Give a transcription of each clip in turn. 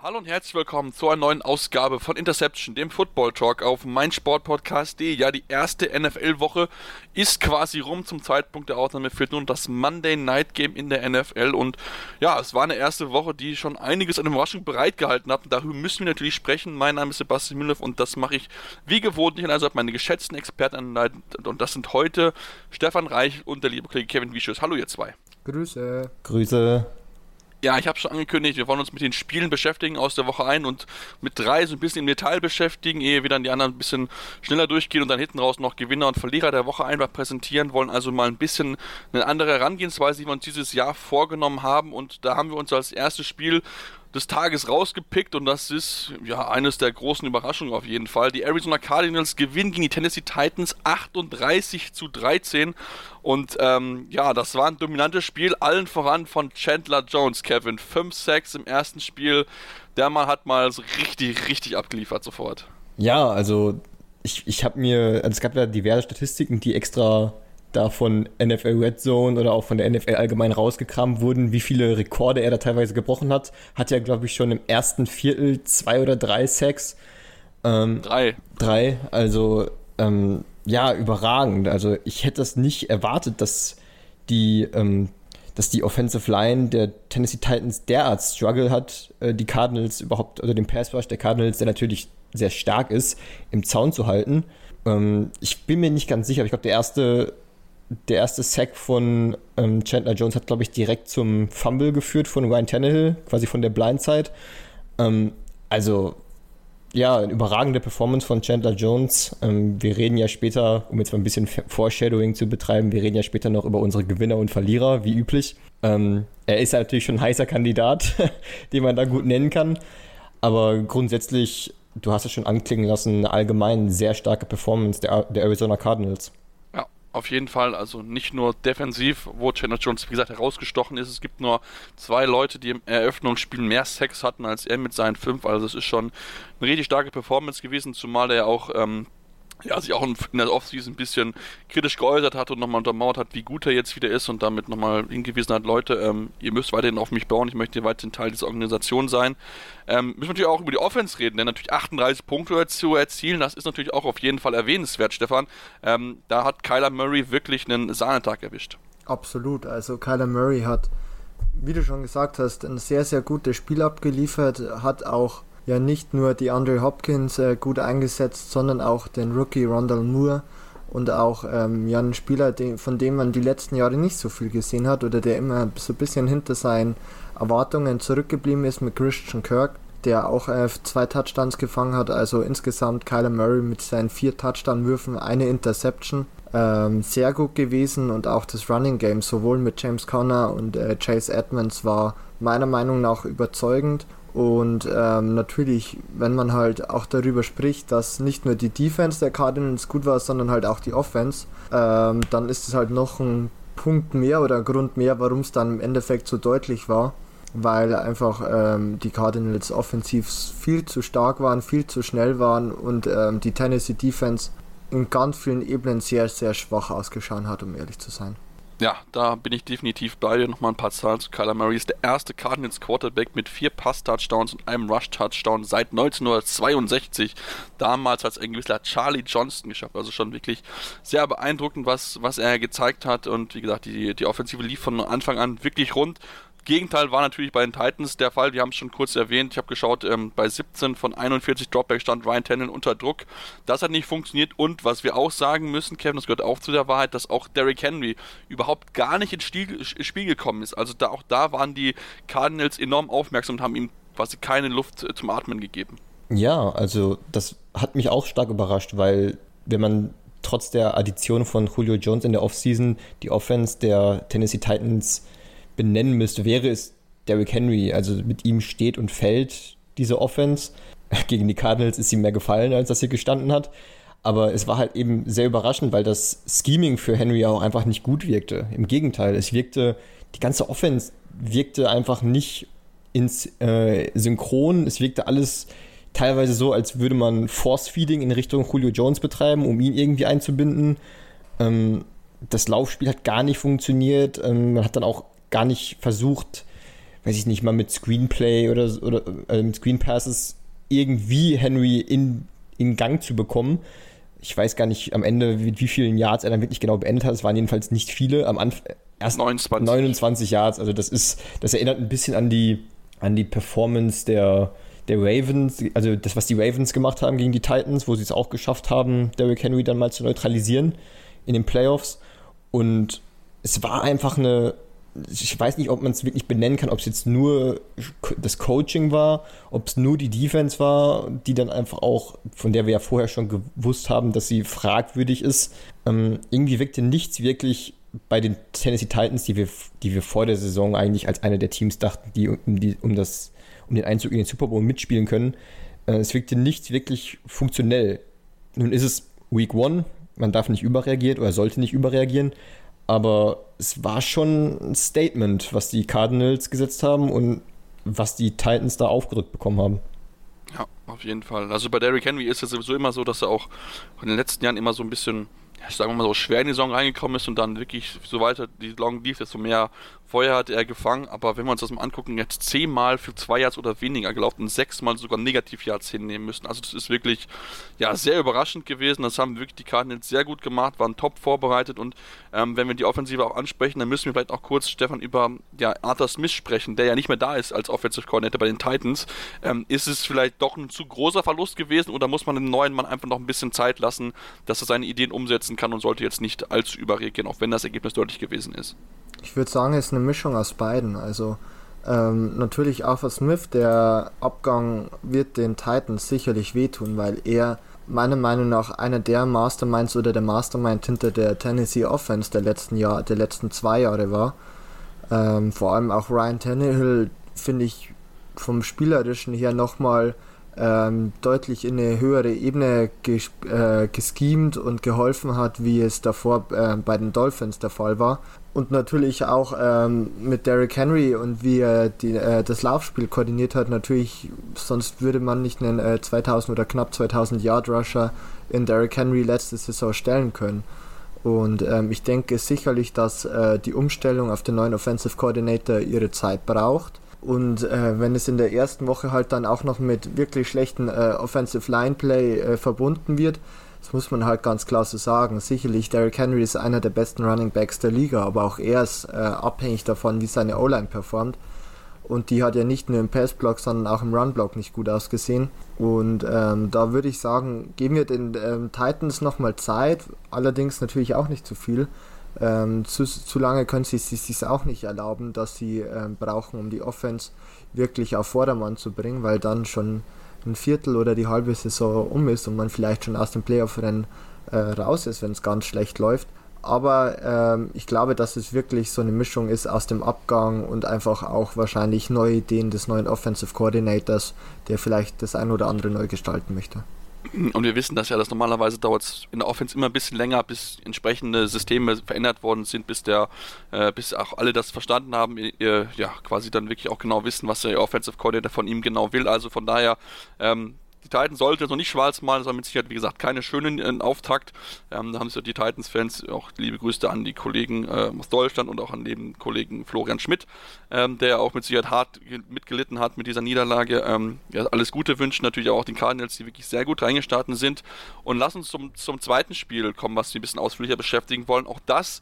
Hallo und herzlich willkommen zu einer neuen Ausgabe von Interception, dem Football Talk auf meinsportpodcast.de. Ja, die erste NFL-Woche ist quasi rum zum Zeitpunkt der Aufnahme. Fehlt nun das Monday Night Game in der NFL. Und ja, es war eine erste Woche, die schon einiges an Überraschung bereitgehalten hat. Und darüber müssen wir natürlich sprechen. Mein Name ist Sebastian Müller und das mache ich wie gewohnt nicht. Also meine geschätzten Experten anleiten. Und das sind heute Stefan Reich und der liebe Kollege Kevin Wischus. Hallo, ihr zwei. Grüße. Grüße. Ja, ich habe schon angekündigt, wir wollen uns mit den Spielen beschäftigen aus der Woche ein und mit drei so ein bisschen im Detail beschäftigen, ehe wir dann die anderen ein bisschen schneller durchgehen und dann hinten raus noch Gewinner und Verlierer der Woche einfach präsentieren wollen. Also mal ein bisschen eine andere Herangehensweise, die wir uns dieses Jahr vorgenommen haben. Und da haben wir uns als erstes Spiel des Tages rausgepickt und das ist ja eines der großen Überraschungen auf jeden Fall. Die Arizona Cardinals gewinnen gegen die Tennessee Titans 38 zu 13 und ähm, ja, das war ein dominantes Spiel, allen voran von Chandler Jones, Kevin. 5 Sacks im ersten Spiel. Der Mann hat mal so richtig, richtig abgeliefert sofort. Ja, also ich, ich habe mir, also es gab ja diverse Statistiken, die extra da von NFL Red Zone oder auch von der NFL allgemein rausgekramt wurden, wie viele Rekorde er da teilweise gebrochen hat. Hat ja, glaube ich, schon im ersten Viertel zwei oder drei Sacks. Ähm, drei. Drei, also ähm, ja, überragend. Also ich hätte das nicht erwartet, dass die, ähm, dass die Offensive Line der Tennessee Titans derart Struggle hat, äh, die Cardinals überhaupt, oder den Pass Rush der Cardinals, der natürlich sehr stark ist, im Zaun zu halten. Ähm, ich bin mir nicht ganz sicher, aber ich glaube, der erste der erste Sack von ähm, Chandler Jones hat, glaube ich, direkt zum Fumble geführt von Ryan Tannehill, quasi von der Blindside. Ähm, also, ja, eine überragende Performance von Chandler Jones. Ähm, wir reden ja später, um jetzt mal ein bisschen Foreshadowing zu betreiben, wir reden ja später noch über unsere Gewinner und Verlierer, wie üblich. Ähm, er ist natürlich schon ein heißer Kandidat, den man da gut nennen kann. Aber grundsätzlich, du hast es schon anklingen lassen, allgemein sehr starke Performance der, der Arizona Cardinals. Auf jeden Fall, also nicht nur defensiv, wo Chandler Jones, wie gesagt, herausgestochen ist. Es gibt nur zwei Leute, die im Eröffnungsspiel mehr Sex hatten als er mit seinen fünf. Also das ist schon eine richtig starke Performance gewesen, zumal er auch ähm, ja, sich auch in der Offseason ein bisschen kritisch geäußert hat und nochmal untermauert hat, wie gut er jetzt wieder ist und damit nochmal hingewiesen hat, Leute, ähm, ihr müsst weiterhin auf mich bauen, ich möchte weiterhin Teil dieser Organisation sein. Ähm, müssen wir natürlich auch über die Offense reden, denn natürlich 38 Punkte zu erzielen, das ist natürlich auch auf jeden Fall erwähnenswert, Stefan. Ähm, da hat Kyler Murray wirklich einen Sahnetag erwischt. Absolut, also Kyler Murray hat, wie du schon gesagt hast, ein sehr, sehr gutes Spiel abgeliefert, hat auch ja nicht nur die Andre Hopkins äh, gut eingesetzt, sondern auch den Rookie Rondell Moore und auch ähm, ja, einen Spieler, den, von dem man die letzten Jahre nicht so viel gesehen hat oder der immer so ein bisschen hinter seinen Erwartungen zurückgeblieben ist mit Christian Kirk, der auch äh, zwei Touchdowns gefangen hat. Also insgesamt Kyler Murray mit seinen vier Touchdown-Würfen, eine Interception. Ähm, sehr gut gewesen und auch das Running Game sowohl mit James Conner und äh, Chase Edmonds war meiner Meinung nach überzeugend und ähm, natürlich, wenn man halt auch darüber spricht, dass nicht nur die Defense der Cardinals gut war, sondern halt auch die Offense, ähm, dann ist es halt noch ein Punkt mehr oder ein Grund mehr, warum es dann im Endeffekt so deutlich war, weil einfach ähm, die Cardinals offensiv viel zu stark waren, viel zu schnell waren und ähm, die Tennessee Defense in ganz vielen Ebenen sehr, sehr schwach ausgeschaut hat, um ehrlich zu sein. Ja, da bin ich definitiv bei dir. Nochmal ein paar Zahlen zu Kyler Murray. Ist der erste Cardinals Quarterback mit vier Pass-Touchdowns und einem Rush-Touchdown seit 1962. Damals hat es ein gewisser Charlie Johnston geschafft. Also schon wirklich sehr beeindruckend, was, was er gezeigt hat. Und wie gesagt, die, die Offensive lief von Anfang an wirklich rund. Gegenteil war natürlich bei den Titans der Fall. Wir haben es schon kurz erwähnt. Ich habe geschaut, ähm, bei 17 von 41 Dropbacks stand Ryan Tannen unter Druck. Das hat nicht funktioniert. Und was wir auch sagen müssen, Kevin, das gehört auch zu der Wahrheit, dass auch Derrick Henry überhaupt gar nicht ins Spiel, Spiel gekommen ist. Also da, auch da waren die Cardinals enorm aufmerksam und haben ihm quasi keine Luft äh, zum Atmen gegeben. Ja, also das hat mich auch stark überrascht, weil wenn man trotz der Addition von Julio Jones in der Offseason die Offense der Tennessee Titans benennen müsste, wäre es Derrick Henry. Also mit ihm steht und fällt diese Offense. Gegen die Cardinals ist ihm mehr gefallen, als dass sie gestanden hat. Aber es war halt eben sehr überraschend, weil das Scheming für Henry auch einfach nicht gut wirkte. Im Gegenteil, es wirkte, die ganze Offense wirkte einfach nicht ins äh, Synchron. Es wirkte alles teilweise so, als würde man Force-Feeding in Richtung Julio Jones betreiben, um ihn irgendwie einzubinden. Ähm, das Laufspiel hat gar nicht funktioniert. Ähm, man hat dann auch gar nicht versucht, weiß ich nicht, mal mit Screenplay oder, oder äh, mit Screen Passes irgendwie Henry in, in Gang zu bekommen. Ich weiß gar nicht am Ende, mit wie vielen Yards er dann wirklich genau beendet hat. Es waren jedenfalls nicht viele. Am Anfang erst 29. 29 Yards. Also das ist, das erinnert ein bisschen an die, an die Performance der, der Ravens, also das, was die Ravens gemacht haben gegen die Titans, wo sie es auch geschafft haben, Derrick Henry dann mal zu neutralisieren in den Playoffs. Und es war einfach eine, ich weiß nicht, ob man es wirklich benennen kann, ob es jetzt nur das Coaching war, ob es nur die Defense war, die dann einfach auch, von der wir ja vorher schon gewusst haben, dass sie fragwürdig ist. Ähm, irgendwie wirkte nichts wirklich bei den Tennessee Titans, die wir, die wir vor der Saison eigentlich als eine der Teams dachten, die um, die, um, das, um den Einzug in den Super Bowl mitspielen können. Äh, es wirkte nichts wirklich funktionell. Nun ist es Week One, man darf nicht überreagieren oder sollte nicht überreagieren, aber es war schon ein Statement, was die Cardinals gesetzt haben und was die Titans da aufgedrückt bekommen haben. Ja, auf jeden Fall. Also bei Derrick Henry ist es sowieso immer so, dass er auch in den letzten Jahren immer so ein bisschen sagen wir mal so, schwer in die Saison reingekommen ist und dann wirklich, so weiter die Saison lief, desto mehr Feuer hat er gefangen, aber wenn wir uns das mal angucken, jetzt zehnmal für zwei Yards oder weniger gelaufen sechsmal sogar Negativ-Yards hinnehmen müssen. Also das ist wirklich ja sehr überraschend gewesen. Das haben wirklich die Cardinals sehr gut gemacht, waren top vorbereitet und ähm, wenn wir die Offensive auch ansprechen, dann müssen wir vielleicht auch kurz, Stefan, über ja, Arthur Smith sprechen, der ja nicht mehr da ist als Offensive Coordinator bei den Titans. Ähm, ist es vielleicht doch ein zu großer Verlust gewesen oder muss man dem neuen Mann einfach noch ein bisschen Zeit lassen, dass er seine Ideen umsetzen kann und sollte jetzt nicht allzu überreagieren, auch wenn das Ergebnis deutlich gewesen ist? Ich würde sagen, es ist eine Mischung aus beiden. Also ähm, natürlich Arthur Smith, der Abgang wird den Titans sicherlich wehtun, weil er meiner Meinung nach einer der Masterminds oder der Mastermind hinter der Tennessee Offense der letzten Jahr, der letzten zwei Jahre war. Ähm, vor allem auch Ryan Tannehill finde ich vom spielerischen her nochmal ähm, deutlich in eine höhere Ebene ges äh, geschemt und geholfen hat, wie es davor äh, bei den Dolphins der Fall war und natürlich auch ähm, mit Derrick Henry und wie er die, äh, das Laufspiel koordiniert hat, natürlich, sonst würde man nicht einen äh, 2000 oder knapp 2000 Yard Rusher in Derrick Henry letzte Saison stellen können. Und ähm, ich denke sicherlich, dass äh, die Umstellung auf den neuen Offensive Coordinator ihre Zeit braucht. Und äh, wenn es in der ersten Woche halt dann auch noch mit wirklich schlechten äh, Offensive Line Play äh, verbunden wird, das muss man halt ganz klar so sagen. Sicherlich, Derrick Henry ist einer der besten Running Backs der Liga, aber auch er ist äh, abhängig davon, wie seine O-Line performt. Und die hat ja nicht nur im Passblock, sondern auch im Runblock nicht gut ausgesehen. Und ähm, da würde ich sagen, geben wir den ähm, Titans nochmal Zeit, allerdings natürlich auch nicht zu viel. Ähm, zu, zu lange können sie es sich auch nicht erlauben, dass sie ähm, brauchen, um die Offense wirklich auf Vordermann zu bringen, weil dann schon ein Viertel oder die halbe Saison um ist und man vielleicht schon aus dem Playoff-Rennen äh, raus ist, wenn es ganz schlecht läuft. Aber ähm, ich glaube, dass es wirklich so eine Mischung ist aus dem Abgang und einfach auch wahrscheinlich neue Ideen des neuen Offensive Coordinators, der vielleicht das ein oder andere neu gestalten möchte. Und wir wissen das ja, dass normalerweise dauert es in der Offense immer ein bisschen länger, bis entsprechende Systeme verändert worden sind, bis der, äh, bis auch alle das verstanden haben, ihr, ja, quasi dann wirklich auch genau wissen, was der Offensive Coordinator von ihm genau will. Also von daher, ähm, die Titans sollten jetzt noch nicht schwarz malen, das war mit Sicherheit, wie gesagt, keine schönen äh, Auftakt. Ähm, da haben sich die Titans-Fans auch liebe Grüße an die Kollegen äh, aus Deutschland und auch an den Kollegen Florian Schmidt, ähm, der auch mit Sicherheit hart mitgelitten hat mit dieser Niederlage. Ähm, ja, alles Gute wünschen natürlich auch den Cardinals, die wirklich sehr gut reingestartet sind. Und lass uns zum, zum zweiten Spiel kommen, was wir ein bisschen ausführlicher beschäftigen wollen. Auch das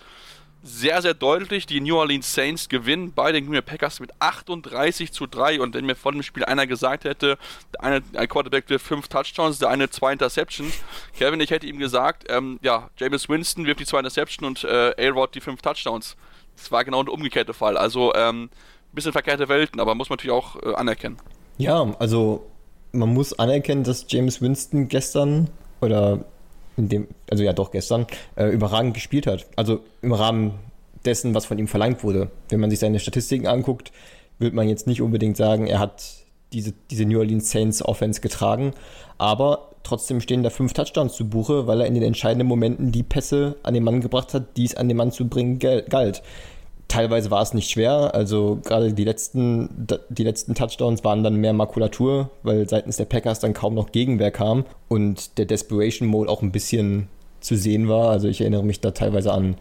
sehr, sehr deutlich. Die New Orleans Saints gewinnen bei den Green Bay Packers mit 38 zu 3. Und wenn mir vor dem Spiel einer gesagt hätte, der eine ein Quarterback wirft fünf Touchdowns, der eine zwei Interceptions, Kevin, ich hätte ihm gesagt, ähm, ja, James Winston wirft die zwei Interceptions und äh, A-Rod die fünf Touchdowns. Das war genau der umgekehrte Fall. Also ein ähm, bisschen verkehrte Welten, aber muss man natürlich auch äh, anerkennen. Ja, also man muss anerkennen, dass James Winston gestern oder in dem, also ja doch gestern, äh, überragend gespielt hat. Also im Rahmen dessen, was von ihm verlangt wurde. Wenn man sich seine Statistiken anguckt, wird man jetzt nicht unbedingt sagen, er hat diese, diese New Orleans Saints Offense getragen, aber trotzdem stehen da fünf Touchdowns zu Buche, weil er in den entscheidenden Momenten die Pässe an den Mann gebracht hat, die es an den Mann zu bringen galt. Teilweise war es nicht schwer. Also gerade die letzten, die letzten Touchdowns waren dann mehr Makulatur, weil seitens der Packers dann kaum noch Gegenwehr kam und der Desperation Mode auch ein bisschen zu sehen war. Also ich erinnere mich da teilweise an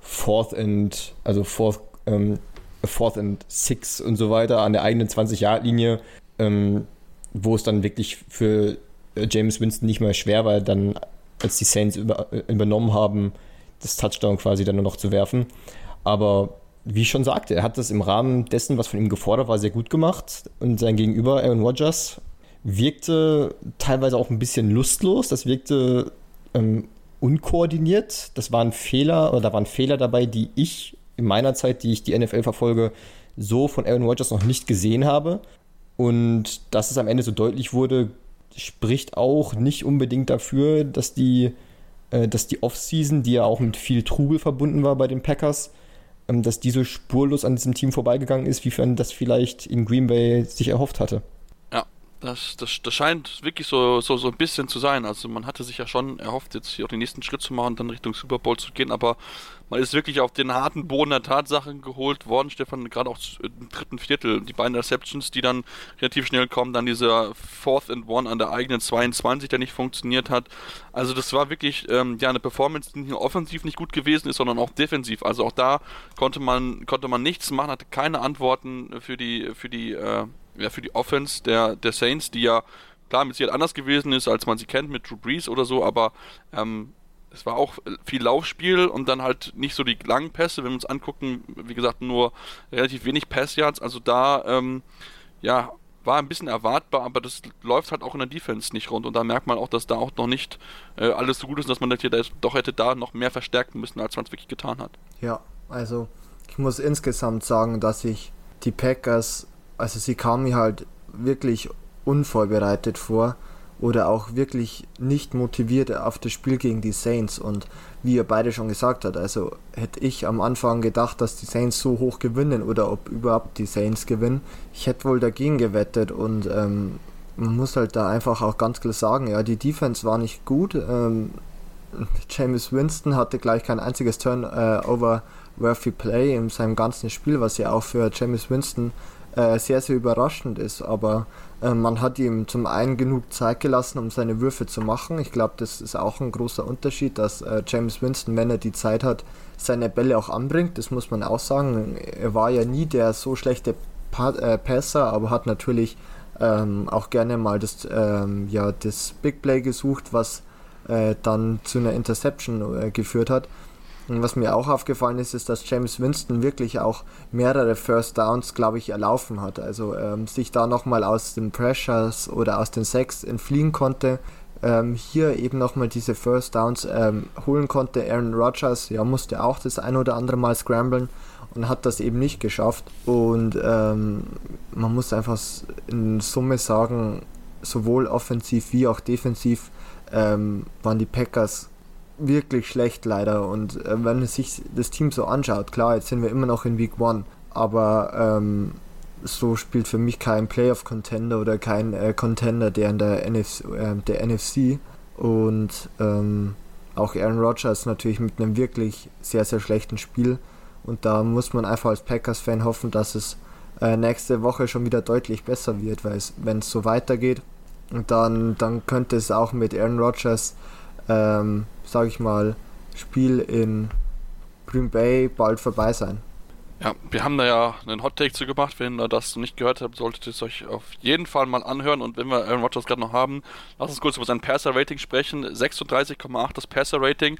Fourth and, also Fourth, ähm, Fourth and Six und so weiter an der eigenen 20-Yard-Linie, ähm, wo es dann wirklich für äh, James Winston nicht mehr schwer war, dann als die Saints über, äh, übernommen haben, das Touchdown quasi dann nur noch zu werfen. Aber wie ich schon sagte, er hat das im Rahmen dessen, was von ihm gefordert war, sehr gut gemacht. Und sein Gegenüber, Aaron Rodgers, wirkte teilweise auch ein bisschen lustlos. Das wirkte ähm, unkoordiniert. Das waren Fehler, oder da waren Fehler dabei, die ich in meiner Zeit, die ich die NFL verfolge, so von Aaron Rodgers noch nicht gesehen habe. Und dass es am Ende so deutlich wurde, spricht auch nicht unbedingt dafür, dass die, äh, dass die Offseason, die ja auch mit viel Trubel verbunden war bei den Packers, dass die so spurlos an diesem Team vorbeigegangen ist, wie man das vielleicht in Green Bay sich erhofft hatte. Das, das, das scheint wirklich so, so, so ein bisschen zu sein. Also man hatte sich ja schon erhofft, jetzt hier auch den nächsten Schritt zu machen, dann Richtung Super Bowl zu gehen, aber man ist wirklich auf den harten Boden der Tatsachen geholt worden, Stefan, gerade auch im dritten Viertel. Die beiden Receptions, die dann relativ schnell kommen, dann dieser Fourth and One an der eigenen 22, der nicht funktioniert hat. Also das war wirklich ähm, ja eine Performance, die nicht nur offensiv nicht gut gewesen ist, sondern auch defensiv. Also auch da konnte man, konnte man nichts machen, hatte keine Antworten für die, für die äh, ja, für die Offense der, der Saints, die ja klar mit Sicherheit anders gewesen ist, als man sie kennt mit Drew Brees oder so, aber ähm, es war auch viel Laufspiel und dann halt nicht so die langen Pässe, wenn wir uns angucken, wie gesagt, nur relativ wenig Passyards, also da, ähm, ja, war ein bisschen erwartbar, aber das läuft halt auch in der Defense nicht rund. Und da merkt man auch, dass da auch noch nicht äh, alles so gut ist, dass man das hier doch hätte da noch mehr verstärken müssen, als man es wirklich getan hat. Ja, also ich muss insgesamt sagen, dass ich die Packers also sie kam mir halt wirklich unvorbereitet vor oder auch wirklich nicht motiviert auf das Spiel gegen die Saints und wie ihr beide schon gesagt habt, also hätte ich am Anfang gedacht, dass die Saints so hoch gewinnen oder ob überhaupt die Saints gewinnen. Ich hätte wohl dagegen gewettet und ähm, man muss halt da einfach auch ganz klar sagen, ja, die Defense war nicht gut. Ähm, James Winston hatte gleich kein einziges Turnover worthy Play in seinem ganzen Spiel, was ja auch für James Winston äh, sehr, sehr überraschend ist. Aber äh, man hat ihm zum einen genug Zeit gelassen, um seine Würfe zu machen. Ich glaube, das ist auch ein großer Unterschied, dass äh, James Winston, wenn er die Zeit hat, seine Bälle auch anbringt. Das muss man auch sagen. Er war ja nie der so schlechte pa äh, Passer, aber hat natürlich ähm, auch gerne mal das, ähm, ja, das Big Play gesucht, was äh, dann zu einer Interception äh, geführt hat. Und was mir auch aufgefallen ist, ist, dass James Winston wirklich auch mehrere First Downs, glaube ich, erlaufen hat. Also ähm, sich da nochmal aus den Pressures oder aus den Sacks entfliehen konnte. Ähm, hier eben nochmal diese First Downs ähm, holen konnte. Aaron Rodgers ja, musste auch das ein oder andere Mal scramblen und hat das eben nicht geschafft. Und ähm, man muss einfach in Summe sagen, sowohl offensiv wie auch defensiv ähm, waren die Packers wirklich schlecht leider. Und äh, wenn man sich das Team so anschaut, klar, jetzt sind wir immer noch in Week One, aber ähm, so spielt für mich kein Playoff-Contender oder kein äh, Contender der in der NFC, äh, der NFC. Und ähm, auch Aaron Rodgers natürlich mit einem wirklich sehr, sehr schlechten Spiel. Und da muss man einfach als Packers-Fan hoffen, dass es äh, nächste Woche schon wieder deutlich besser wird, weil wenn es so weitergeht, dann, dann könnte es auch mit Aaron Rodgers ähm, sage ich mal, Spiel in Green Bay bald vorbei sein. Ja, wir haben da ja einen Hot Take zu gemacht. Wenn ihr das nicht gehört habt, solltet ihr es euch auf jeden Fall mal anhören. Und wenn wir Aaron Rodgers gerade noch haben, lass uns kurz über sein Passer-Rating sprechen. 36,8 das Passer-Rating.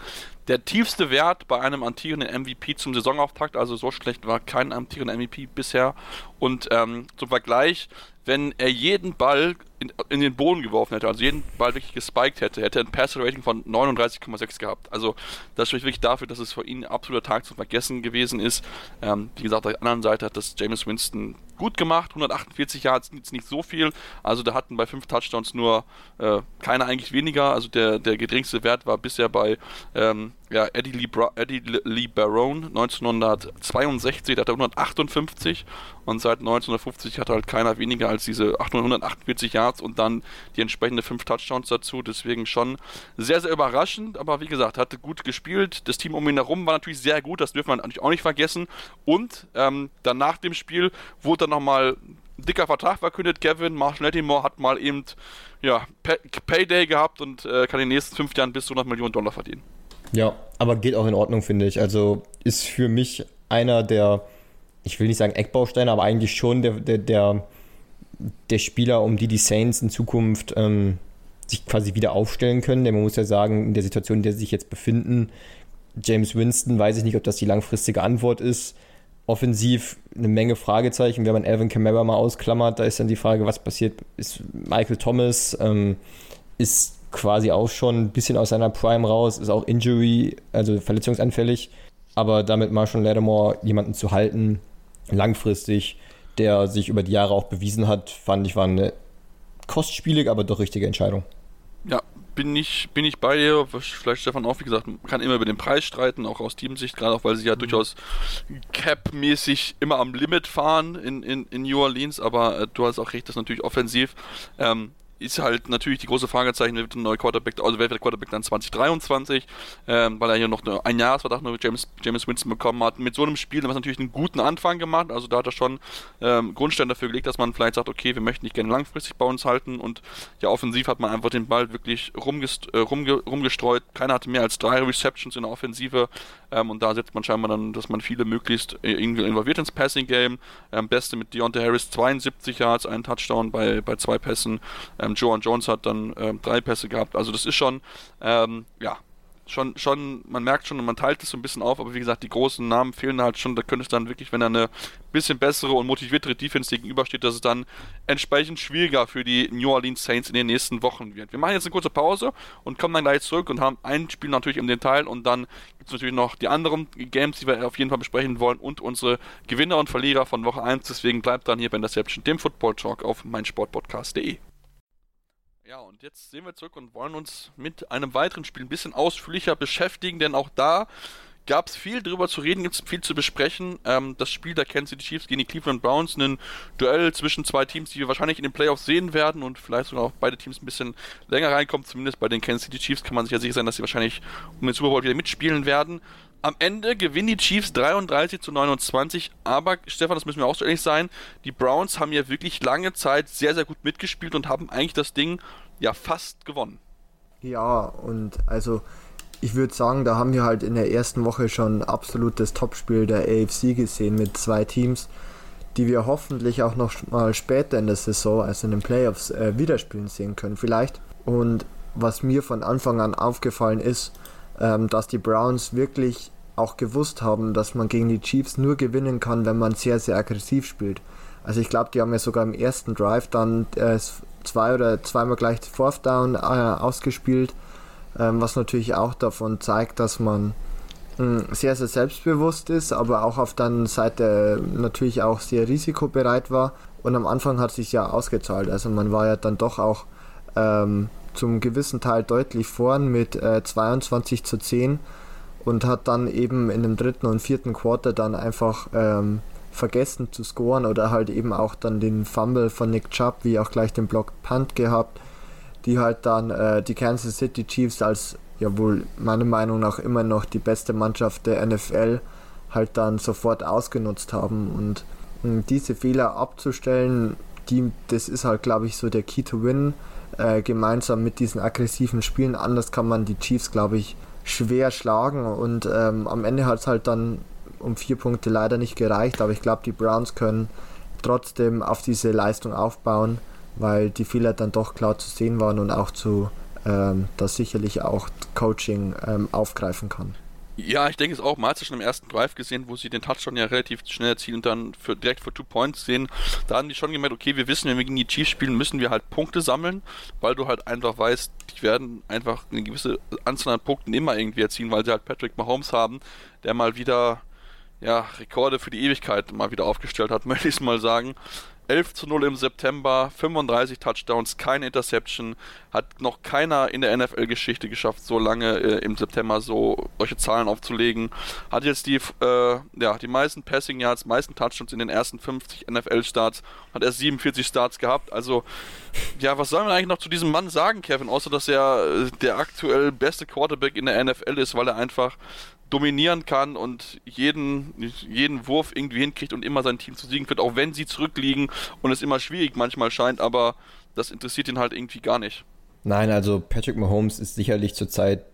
Der tiefste Wert bei einem amtierenden MVP zum Saisonauftakt. Also so schlecht war kein amtierender MVP bisher. Und ähm, zum Vergleich, wenn er jeden Ball in, in, den Boden geworfen hätte, also jeden Ball wirklich gespiked hätte, hätte er ein Passer-Rating von 39,6 gehabt. Also das spricht wirklich dafür, dass es für ihn ein absoluter Tag zu vergessen gewesen ist. Ähm, wie gesagt, auf der anderen Seite hat das James Winston gut gemacht. 148 Yards sind jetzt nicht so viel. Also da hatten bei fünf Touchdowns nur äh, keiner eigentlich weniger. Also der, der geringste Wert war bisher bei ähm, ja, Eddie, Lee, Eddie Lee Barone 1962, da hat er 158 und seit 1950 hat halt keiner weniger als diese 848 Yards Yards und dann die entsprechende 5 Touchdowns dazu. Deswegen schon sehr, sehr überraschend, aber wie gesagt, hatte gut gespielt. Das Team um ihn herum war natürlich sehr gut, das dürfen wir natürlich auch nicht vergessen. Und ähm, dann nach dem Spiel wurde dann nochmal ein dicker Vertrag verkündet. Kevin Marshall Lattimore hat mal eben ja, Pay Payday gehabt und äh, kann in den nächsten fünf Jahren bis zu 100 Millionen Dollar verdienen. Ja, aber geht auch in Ordnung, finde ich. Also ist für mich einer der, ich will nicht sagen Eckbausteine, aber eigentlich schon der, der, der, der Spieler, um die die Saints in Zukunft ähm, sich quasi wieder aufstellen können. Denn man muss ja sagen, in der Situation, in der sie sich jetzt befinden, James Winston, weiß ich nicht, ob das die langfristige Antwort ist. Offensiv eine Menge Fragezeichen. Wenn man Alvin Kamara mal ausklammert, da ist dann die Frage, was passiert. Ist Michael Thomas, ähm, ist quasi auch schon ein bisschen aus seiner Prime raus, ist auch Injury, also verletzungsanfällig. Aber damit Marshall Lattimore jemanden zu halten, langfristig, der sich über die Jahre auch bewiesen hat, fand ich, war eine kostspielige, aber doch richtige Entscheidung. Ja, bin ich, bin ich bei dir. Vielleicht Stefan auch, wie gesagt, man kann immer über den Preis streiten, auch aus Teamsicht, gerade auch weil sie ja mhm. durchaus Cap-mäßig immer am Limit fahren in, in, in New Orleans, aber äh, du hast auch recht, das ist natürlich offensiv. Ähm, ist halt natürlich die große Fragezeichen, wird der neue Quarterback, also wer wird der Quarterback dann 2023, ähm, weil er hier noch ein Jahresvertrag mit James, James Winston bekommen hat. Mit so einem Spiel hat er natürlich einen guten Anfang gemacht, also da hat er schon ähm, Grundstein dafür gelegt, dass man vielleicht sagt, okay, wir möchten nicht gerne langfristig bei uns halten und ja, offensiv hat man einfach den Ball wirklich rumgest, äh, rumge, rumgestreut. Keiner hatte mehr als drei Receptions in der Offensive ähm, und da setzt man scheinbar dann, dass man viele möglichst äh, irgendwie involviert ins Passing Game. Ähm, Beste mit Deontay Harris 72 Yards, ein Touchdown bei, bei zwei Pässen. Ähm, Joan Jones hat dann ähm, drei Pässe gehabt. Also das ist schon, ähm, ja, schon, schon, man merkt schon und man teilt es so ein bisschen auf, aber wie gesagt, die großen Namen fehlen halt schon. Da könnte es dann wirklich, wenn er eine bisschen bessere und motiviertere Defense gegenübersteht, dass es dann entsprechend schwieriger für die New Orleans Saints in den nächsten Wochen wird. Wir machen jetzt eine kurze Pause und kommen dann gleich zurück und haben ein Spiel natürlich im Detail und dann gibt es natürlich noch die anderen Games, die wir auf jeden Fall besprechen wollen und unsere Gewinner und Verlierer von Woche 1. Deswegen bleibt dann hier bei Interception, dem Football Talk auf meinsportpodcast.de. Ja, und jetzt sehen wir zurück und wollen uns mit einem weiteren Spiel ein bisschen ausführlicher beschäftigen, denn auch da gab es viel drüber zu reden, gibt es viel zu besprechen. Ähm, das Spiel der Kansas City Chiefs gegen die Cleveland Browns, ein Duell zwischen zwei Teams, die wir wahrscheinlich in den Playoffs sehen werden und vielleicht sogar auch beide Teams ein bisschen länger reinkommen. Zumindest bei den Kansas City Chiefs kann man sich ja sicher sein, dass sie wahrscheinlich um den Super Bowl wieder mitspielen werden. Am Ende gewinnen die Chiefs 33 zu 29, aber Stefan, das müssen wir auch so ehrlich sein, die Browns haben ja wirklich lange Zeit sehr, sehr gut mitgespielt und haben eigentlich das Ding ja fast gewonnen. Ja, und also ich würde sagen, da haben wir halt in der ersten Woche schon absolut das Topspiel der AFC gesehen mit zwei Teams, die wir hoffentlich auch noch mal später in der Saison, also in den Playoffs, äh, widerspielen sehen können vielleicht. Und was mir von Anfang an aufgefallen ist, ähm, dass die Browns wirklich auch gewusst haben, dass man gegen die Chiefs nur gewinnen kann, wenn man sehr, sehr aggressiv spielt. Also ich glaube, die haben ja sogar im ersten Drive dann äh, zwei oder zweimal gleich Fourth Down äh, ausgespielt, ähm, was natürlich auch davon zeigt, dass man mh, hm, sehr, sehr selbstbewusst ist, aber auch auf der Seite natürlich auch sehr risikobereit war. Und am Anfang hat sich ja ausgezahlt. Also man war ja dann doch auch ähm, zum gewissen Teil deutlich vorn mit äh, 22 zu 10 und hat dann eben in dem dritten und vierten Quarter dann einfach ähm, vergessen zu scoren oder halt eben auch dann den Fumble von Nick Chubb, wie auch gleich den Block Punt gehabt, die halt dann äh, die Kansas City Chiefs als ja wohl meiner Meinung nach immer noch die beste Mannschaft der NFL halt dann sofort ausgenutzt haben und mh, diese Fehler abzustellen, die, das ist halt glaube ich so der Key to Win äh, gemeinsam mit diesen aggressiven Spielen. Anders kann man die Chiefs, glaube ich, schwer schlagen. Und ähm, am Ende hat es halt dann um vier Punkte leider nicht gereicht. Aber ich glaube, die Browns können trotzdem auf diese Leistung aufbauen, weil die Fehler dann doch klar zu sehen waren und auch zu ähm, das sicherlich auch Coaching ähm, aufgreifen kann. Ja, ich denke es auch. Man hat es schon im ersten Drive gesehen, wo sie den Touchdown ja relativ schnell erzielen und dann für, direkt für Two Points sehen. Da haben die schon gemerkt, okay, wir wissen, wenn wir gegen die Chiefs spielen, müssen wir halt Punkte sammeln, weil du halt einfach weißt, die werden einfach eine gewisse Anzahl an Punkten immer irgendwie erzielen, weil sie halt Patrick Mahomes haben, der mal wieder ja, Rekorde für die Ewigkeit mal wieder aufgestellt hat, möchte ich es mal sagen. 11 zu 0 im September, 35 Touchdowns, keine Interception, hat noch keiner in der NFL-Geschichte geschafft, so lange äh, im September so solche Zahlen aufzulegen. Hat jetzt die, äh, ja, die meisten Passing Yards, meisten Touchdowns in den ersten 50 NFL-Starts, hat erst 47 Starts gehabt. Also, ja, was soll man eigentlich noch zu diesem Mann sagen, Kevin, außer dass er äh, der aktuell beste Quarterback in der NFL ist, weil er einfach dominieren kann und jeden, jeden Wurf irgendwie hinkriegt und immer sein Team zu siegen führt, auch wenn sie zurückliegen und es immer schwierig manchmal scheint, aber das interessiert ihn halt irgendwie gar nicht. Nein, also Patrick Mahomes ist sicherlich zurzeit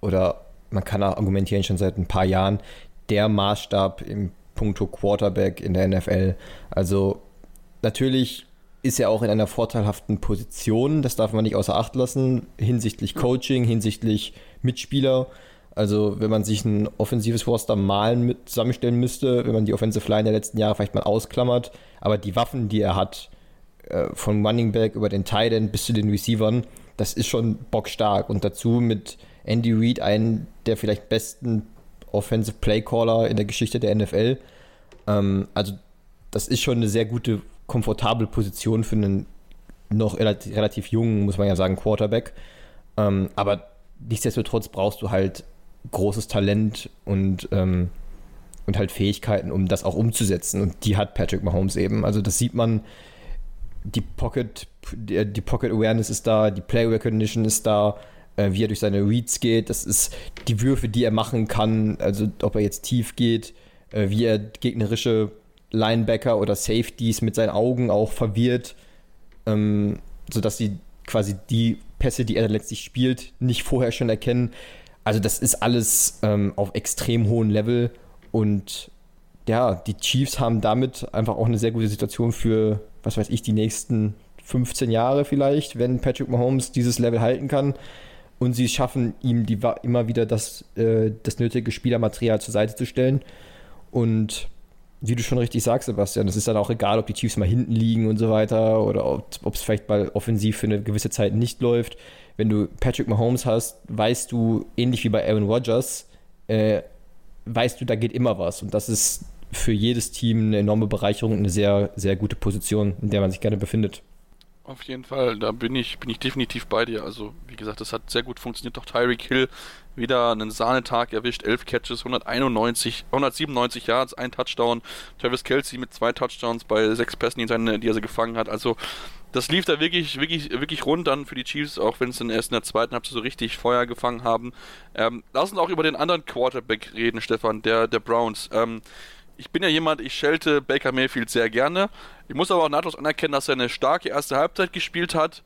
oder man kann auch argumentieren schon seit ein paar Jahren der Maßstab im Punkto Quarterback in der NFL. Also natürlich ist er auch in einer vorteilhaften Position, das darf man nicht außer Acht lassen, hinsichtlich Coaching, hinsichtlich Mitspieler. Also wenn man sich ein offensives Roster malen mit, zusammenstellen müsste, wenn man die Offensive Line der letzten Jahre vielleicht mal ausklammert, aber die Waffen, die er hat, äh, von Running Back über den Tight End bis zu den Receivern, das ist schon bockstark. Und dazu mit Andy Reid einen der vielleicht besten Offensive Playcaller in der Geschichte der NFL. Ähm, also das ist schon eine sehr gute, komfortable Position für einen noch relativ, relativ jungen, muss man ja sagen, Quarterback. Ähm, aber nichtsdestotrotz brauchst du halt großes Talent und, ähm, und halt Fähigkeiten, um das auch umzusetzen. Und die hat Patrick Mahomes eben. Also das sieht man, die Pocket, die, die Pocket Awareness ist da, die Play Recognition ist da, äh, wie er durch seine Reads geht. Das ist die Würfe, die er machen kann, also ob er jetzt tief geht, äh, wie er gegnerische Linebacker oder Safeties mit seinen Augen auch verwirrt, ähm, sodass sie quasi die Pässe, die er letztlich spielt, nicht vorher schon erkennen. Also das ist alles ähm, auf extrem hohem Level und ja, die Chiefs haben damit einfach auch eine sehr gute Situation für, was weiß ich, die nächsten 15 Jahre vielleicht, wenn Patrick Mahomes dieses Level halten kann und sie schaffen, ihm die, immer wieder das, äh, das nötige Spielermaterial zur Seite zu stellen. Und wie du schon richtig sagst, Sebastian, es ist dann auch egal, ob die Chiefs mal hinten liegen und so weiter oder ob es vielleicht mal offensiv für eine gewisse Zeit nicht läuft wenn du Patrick Mahomes hast, weißt du, ähnlich wie bei Aaron Rodgers, äh, weißt du, da geht immer was. Und das ist für jedes Team eine enorme Bereicherung, eine sehr, sehr gute Position, in der man sich gerne befindet. Auf jeden Fall, da bin ich, bin ich definitiv bei dir. Also, wie gesagt, das hat sehr gut funktioniert. Doch Tyreek Hill wieder einen Sahnetag erwischt, 11 Catches, 191, 197 Yards, ein Touchdown. Travis Kelsey mit zwei Touchdowns bei sechs Pässen, die, die er gefangen hat. Also, das lief da wirklich, wirklich, wirklich rund dann für die Chiefs, auch wenn es dann erst in der zweiten Halbzeit so richtig Feuer gefangen haben. Ähm, lass uns auch über den anderen Quarterback reden, Stefan, der, der Browns. Ähm, ich bin ja jemand, ich schelte Baker Mayfield sehr gerne. Ich muss aber auch nahtlos anerkennen, dass er eine starke erste Halbzeit gespielt hat.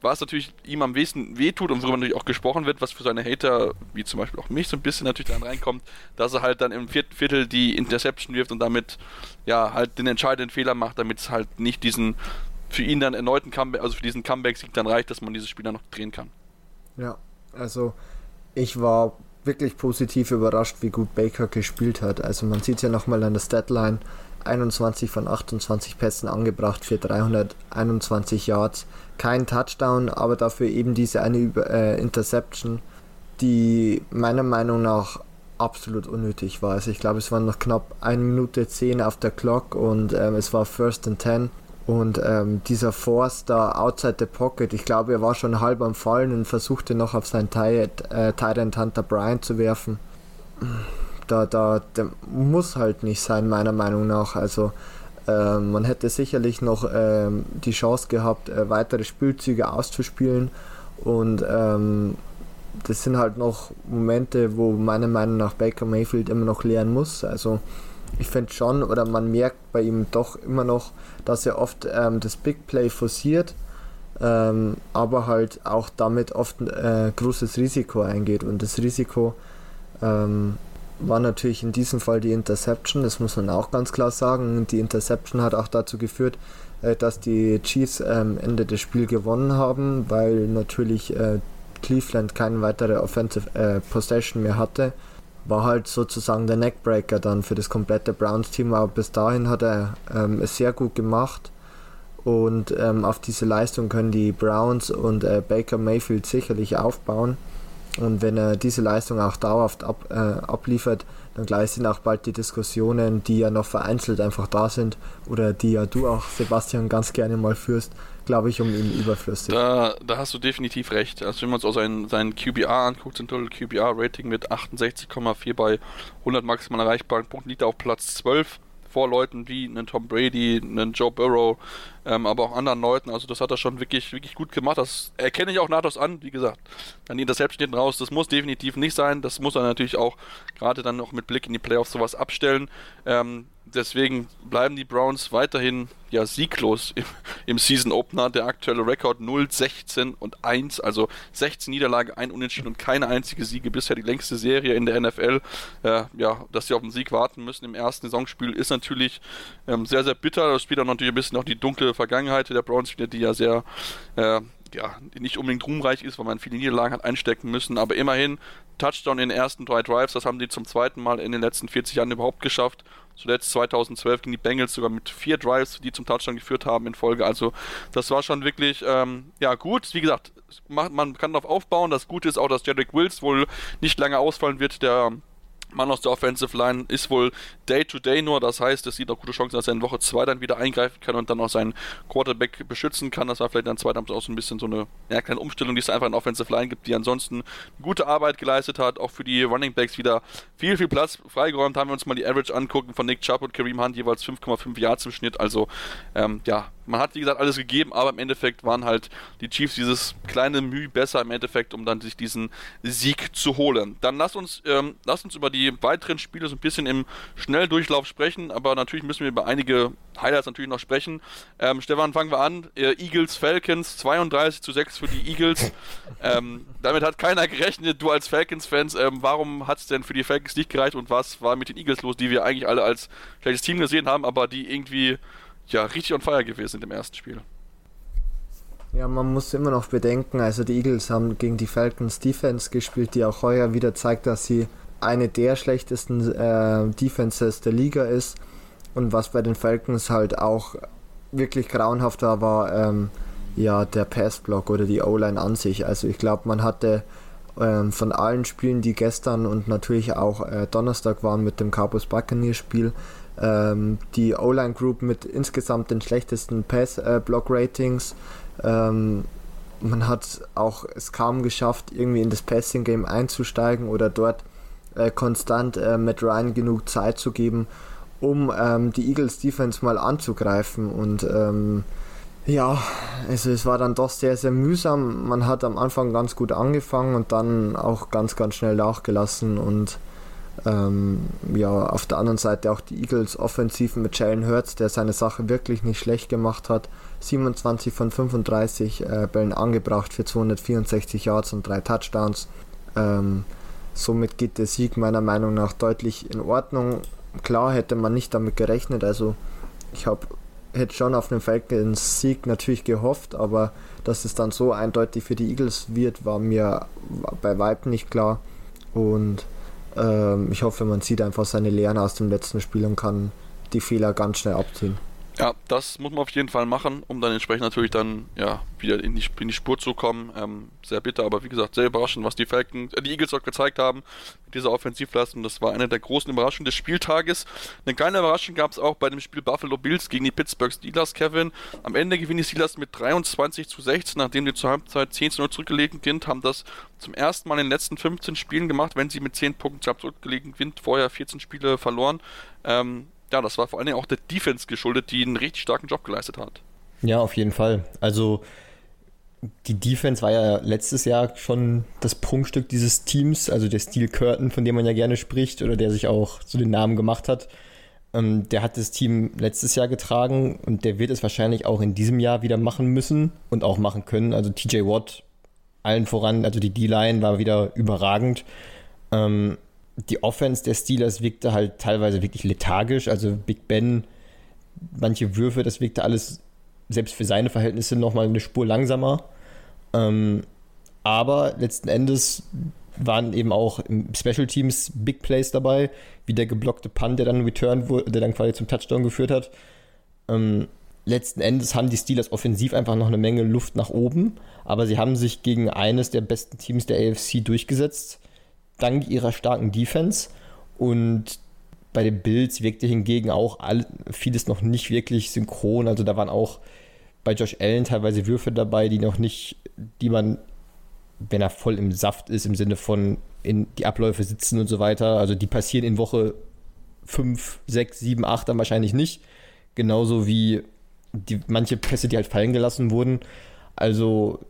Was natürlich ihm am wenigsten wehtut und worüber natürlich auch gesprochen wird, was für seine Hater, wie zum Beispiel auch mich, so ein bisschen natürlich dann reinkommt, dass er halt dann im vierten Viertel die Interception wirft und damit ja halt den entscheidenden Fehler macht, damit es halt nicht diesen für ihn dann erneuten Comeback, also für diesen Comeback-Sieg dann reicht, dass man dieses Spiel dann noch drehen kann. Ja, also ich war wirklich positiv überrascht, wie gut Baker gespielt hat. Also man sieht ja nochmal an der Statline, 21 von 28 Pässen angebracht für 321 Yards. Kein Touchdown, aber dafür eben diese eine äh, Interception, die meiner Meinung nach absolut unnötig war. Also ich glaube, es waren noch knapp 1 Minute 10 auf der Clock und ähm, es war First and 10 und ähm, dieser da outside the pocket, ich glaube, er war schon halb am Fallen und versuchte noch auf seinen Tight äh, Hunter Bryant zu werfen. Da, da, der muss halt nicht sein, meiner Meinung nach. Also äh, man hätte sicherlich noch äh, die Chance gehabt, äh, weitere Spielzüge auszuspielen. Und ähm, das sind halt noch Momente, wo meiner Meinung nach Baker Mayfield immer noch lernen muss. Also ich finde schon, oder man merkt bei ihm doch immer noch, dass er oft ähm, das Big Play forciert, ähm, aber halt auch damit oft äh, großes Risiko eingeht. Und das Risiko ähm, war natürlich in diesem Fall die Interception, das muss man auch ganz klar sagen. Die Interception hat auch dazu geführt, äh, dass die Chiefs am ähm, Ende des Spiels gewonnen haben, weil natürlich äh, Cleveland keine weitere Offensive äh, Possession mehr hatte war halt sozusagen der Neckbreaker dann für das komplette Browns-Team, aber bis dahin hat er ähm, es sehr gut gemacht und ähm, auf diese Leistung können die Browns und äh, Baker Mayfield sicherlich aufbauen. Und wenn er diese Leistung auch dauerhaft ab, äh, abliefert, dann gleich sind auch bald die Diskussionen, die ja noch vereinzelt einfach da sind oder die ja du auch, Sebastian, ganz gerne mal führst, glaube ich, um ihn überflüssig. Da, da hast du definitiv recht. Also wenn man uns auch seinen, QBR anguckt, sein Total QBR-Rating mit 68,4 bei 100 maximal erreichbaren Punkten liegt er auf Platz 12 vor Leuten wie einen Tom Brady, einen Joe Burrow, ähm, aber auch anderen Leuten. Also das hat er schon wirklich, wirklich gut gemacht. Das erkenne ich auch nahtlos an, wie gesagt. Dann die Interception hinten raus, das muss definitiv nicht sein. Das muss er natürlich auch gerade dann noch mit Blick in die Playoffs sowas abstellen. Ähm, deswegen bleiben die Browns weiterhin ja sieglos im, im Season Opener. Der aktuelle Rekord 0, 16 und 1, also 16 Niederlage, ein Unentschieden und keine einzige Siege. Bisher die längste Serie in der NFL. Äh, ja, dass sie auf den Sieg warten müssen im ersten Saisonspiel ist natürlich ähm, sehr, sehr bitter. Das spielt auch natürlich ein bisschen auch die dunkle Vergangenheit der Browns die ja sehr äh, ja, nicht unbedingt ruhmreich ist, weil man viele Niederlagen hat einstecken müssen, aber immerhin Touchdown in den ersten drei Drives, das haben die zum zweiten Mal in den letzten 40 Jahren überhaupt geschafft. Zuletzt 2012 gegen die Bengals sogar mit vier Drives, die zum Touchdown geführt haben in Folge. Also das war schon wirklich ähm, ja gut. Wie gesagt, man kann darauf aufbauen. Das Gute ist auch, dass Jedrick Wills wohl nicht lange ausfallen wird. Der Mann aus der Offensive Line ist wohl Day-to-Day -Day nur, das heißt, es sieht auch gute Chancen, dass er in Woche 2 dann wieder eingreifen kann und dann auch seinen Quarterback beschützen kann. Das war vielleicht dann zweitens auch so ein bisschen so eine ja, kleine Umstellung, die es einfach in Offensive Line gibt, die ansonsten gute Arbeit geleistet hat, auch für die Running Backs wieder viel, viel Platz freigeräumt. Haben wir uns mal die Average angucken von Nick Chubb und Kareem Hunt, jeweils 5,5 Yards im Schnitt. Also, ähm, ja, man hat, wie gesagt, alles gegeben, aber im Endeffekt waren halt die Chiefs dieses kleine Mühe besser im Endeffekt, um dann sich diesen Sieg zu holen. Dann lasst uns, ähm, lasst uns über die weiteren Spiele so ein bisschen im Schnelldurchlauf sprechen, aber natürlich müssen wir über einige Highlights natürlich noch sprechen. Ähm, Stefan, fangen wir an. Äh, Eagles Falcons 32 zu 6 für die Eagles. ähm, damit hat keiner gerechnet, du als Falcons-Fans. Ähm, warum hat es denn für die Falcons nicht gereicht und was war mit den Eagles los, die wir eigentlich alle als schlechtes Team gesehen haben, aber die irgendwie ja, richtig on fire gewesen sind im ersten Spiel. Ja, man muss immer noch bedenken, also die Eagles haben gegen die Falcons Defense gespielt, die auch heuer wieder zeigt, dass sie eine der schlechtesten äh, Defenses der Liga ist. Und was bei den Falcons halt auch wirklich grauenhaft war, war ähm, ja der Passblock oder die O-Line an sich. Also ich glaube, man hatte ähm, von allen Spielen, die gestern und natürlich auch äh, Donnerstag waren mit dem Cowboys Buccaneers Spiel, ähm, die O-Line Group mit insgesamt den schlechtesten Pass-Block-Ratings. Äh, ähm, man hat auch es kaum geschafft, irgendwie in das Passing-Game einzusteigen oder dort äh, konstant äh, Matt Ryan genug Zeit zu geben, um ähm, die Eagles Defense mal anzugreifen. Und ähm, ja, also es war dann doch sehr, sehr mühsam. Man hat am Anfang ganz gut angefangen und dann auch ganz, ganz schnell nachgelassen und ähm, ja, auf der anderen Seite auch die Eagles Offensiven mit Jalen Hurts, der seine Sache wirklich nicht schlecht gemacht hat. 27 von 35 äh, Bällen angebracht für 264 Yards und drei Touchdowns. Ähm, somit geht der Sieg meiner Meinung nach deutlich in Ordnung. Klar hätte man nicht damit gerechnet, also ich habe hätte schon auf den Falcons Sieg natürlich gehofft, aber dass es dann so eindeutig für die Eagles wird, war mir bei Weitem nicht klar. Und ich hoffe, man sieht einfach seine Lehren aus dem letzten Spiel und kann die Fehler ganz schnell abziehen. Ja, das muss man auf jeden Fall machen, um dann entsprechend natürlich dann ja wieder in die, in die Spur zu kommen. Ähm, sehr bitter, aber wie gesagt, sehr überraschend, was die Falcons, äh, die Eagles auch gezeigt haben mit dieser Offensivleistung. Das war eine der großen Überraschungen des Spieltages. Eine kleine Überraschung gab es auch bei dem Spiel Buffalo Bills gegen die Pittsburgh Steelers, Kevin. Am Ende gewinnen die Steelers mit 23 zu 16, nachdem die zur Halbzeit 10 zu 0 zurückgelegen sind, haben das zum ersten Mal in den letzten 15 Spielen gemacht, wenn sie mit 10 Punkten zurückgelegen sind, vorher 14 Spiele verloren. Ähm, ja, das war vor allen Dingen auch der Defense geschuldet, die einen richtig starken Job geleistet hat. Ja, auf jeden Fall. Also die Defense war ja letztes Jahr schon das Prunkstück dieses Teams, also der Steel Curtain, von dem man ja gerne spricht oder der sich auch zu den Namen gemacht hat. Ähm, der hat das Team letztes Jahr getragen und der wird es wahrscheinlich auch in diesem Jahr wieder machen müssen und auch machen können. Also TJ Watt allen voran, also die D-Line war wieder überragend. Ähm, die Offense der Steelers wirkte halt teilweise wirklich lethargisch. Also Big Ben, manche Würfe, das wirkte alles selbst für seine Verhältnisse nochmal eine Spur langsamer. Ähm, aber letzten Endes waren eben auch im Special Teams Big Plays dabei, wie der geblockte Punt, der dann Return wurde, der dann quasi zum Touchdown geführt hat. Ähm, letzten Endes haben die Steelers offensiv einfach noch eine Menge Luft nach oben, aber sie haben sich gegen eines der besten Teams der AFC durchgesetzt, dank ihrer starken Defense. Und bei den Bills wirkte hingegen auch vieles noch nicht wirklich synchron. Also da waren auch bei Josh Allen teilweise Würfe dabei, die noch nicht, die man, wenn er voll im Saft ist, im Sinne von in die Abläufe sitzen und so weiter, also die passieren in Woche 5, 6, 7, 8 dann wahrscheinlich nicht. Genauso wie die, manche Pässe, die halt fallen gelassen wurden. Also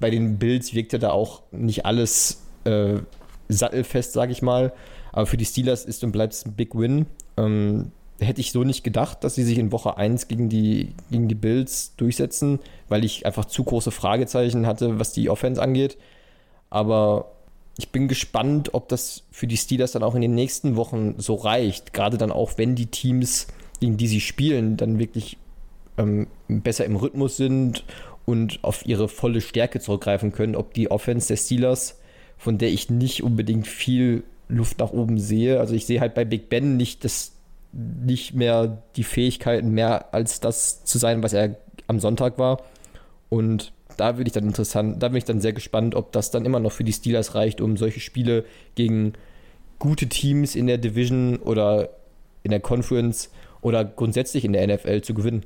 bei den Bills wirkte da auch nicht alles äh, sattelfest, sage ich mal. Aber für die Steelers ist und bleibt es ein Big Win. Ähm, hätte ich so nicht gedacht, dass sie sich in Woche 1 gegen die, gegen die Bills durchsetzen, weil ich einfach zu große Fragezeichen hatte, was die Offense angeht. Aber ich bin gespannt, ob das für die Steelers dann auch in den nächsten Wochen so reicht. Gerade dann auch, wenn die Teams, gegen die sie spielen, dann wirklich ähm, besser im Rhythmus sind und auf ihre volle Stärke zurückgreifen können. Ob die Offense der Steelers, von der ich nicht unbedingt viel Luft nach oben sehe, also ich sehe halt bei Big Ben nicht das nicht mehr die Fähigkeiten mehr als das zu sein, was er am Sonntag war. Und da würde ich dann interessant, da bin ich dann sehr gespannt, ob das dann immer noch für die Steelers reicht, um solche Spiele gegen gute Teams in der Division oder in der Conference oder grundsätzlich in der NFL zu gewinnen.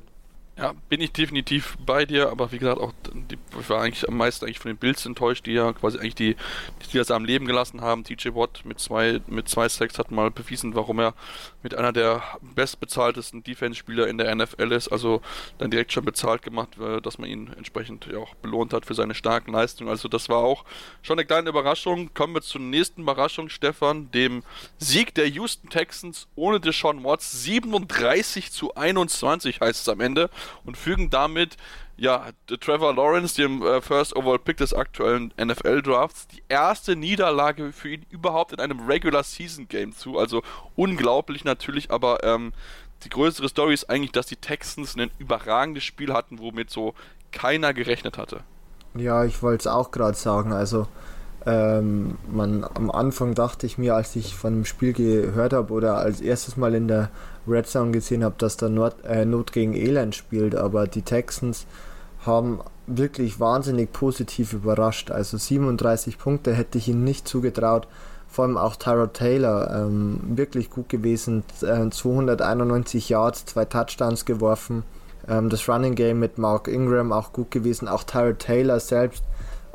Ja, bin ich definitiv bei dir, aber wie gesagt, auch die, ich war eigentlich am meisten eigentlich von den Bills enttäuscht, die ja quasi eigentlich die, die das am Leben gelassen haben. TJ Watt mit zwei, mit zwei Sacks hat mal bewiesen, warum er mit einer der bestbezahltesten Defense-Spieler in der NFL ist. Also dann direkt schon bezahlt gemacht, äh, dass man ihn entsprechend ja auch belohnt hat für seine starken Leistungen. Also das war auch schon eine kleine Überraschung. Kommen wir zur nächsten Überraschung, Stefan, dem Sieg der Houston Texans ohne Deshaun Watts. 37 zu 21 heißt es am Ende und fügen damit ja, Trevor Lawrence, dem äh, First Overall Pick des aktuellen NFL Drafts, die erste Niederlage für ihn überhaupt in einem Regular Season Game zu. Also unglaublich natürlich, aber ähm, die größere Story ist eigentlich, dass die Texans ein überragendes Spiel hatten, womit so keiner gerechnet hatte. Ja, ich wollte es auch gerade sagen. Also ähm, man, am Anfang dachte ich mir, als ich von dem Spiel gehört habe oder als erstes Mal in der Red Zone gesehen habe, dass da Not, äh, Not gegen Elend spielt, aber die Texans haben wirklich wahnsinnig positiv überrascht. Also 37 Punkte hätte ich ihnen nicht zugetraut. Vor allem auch Tyrod Taylor ähm, wirklich gut gewesen. Äh, 291 Yards, zwei Touchdowns geworfen. Ähm, das Running Game mit Mark Ingram auch gut gewesen. Auch Tyrod Taylor selbst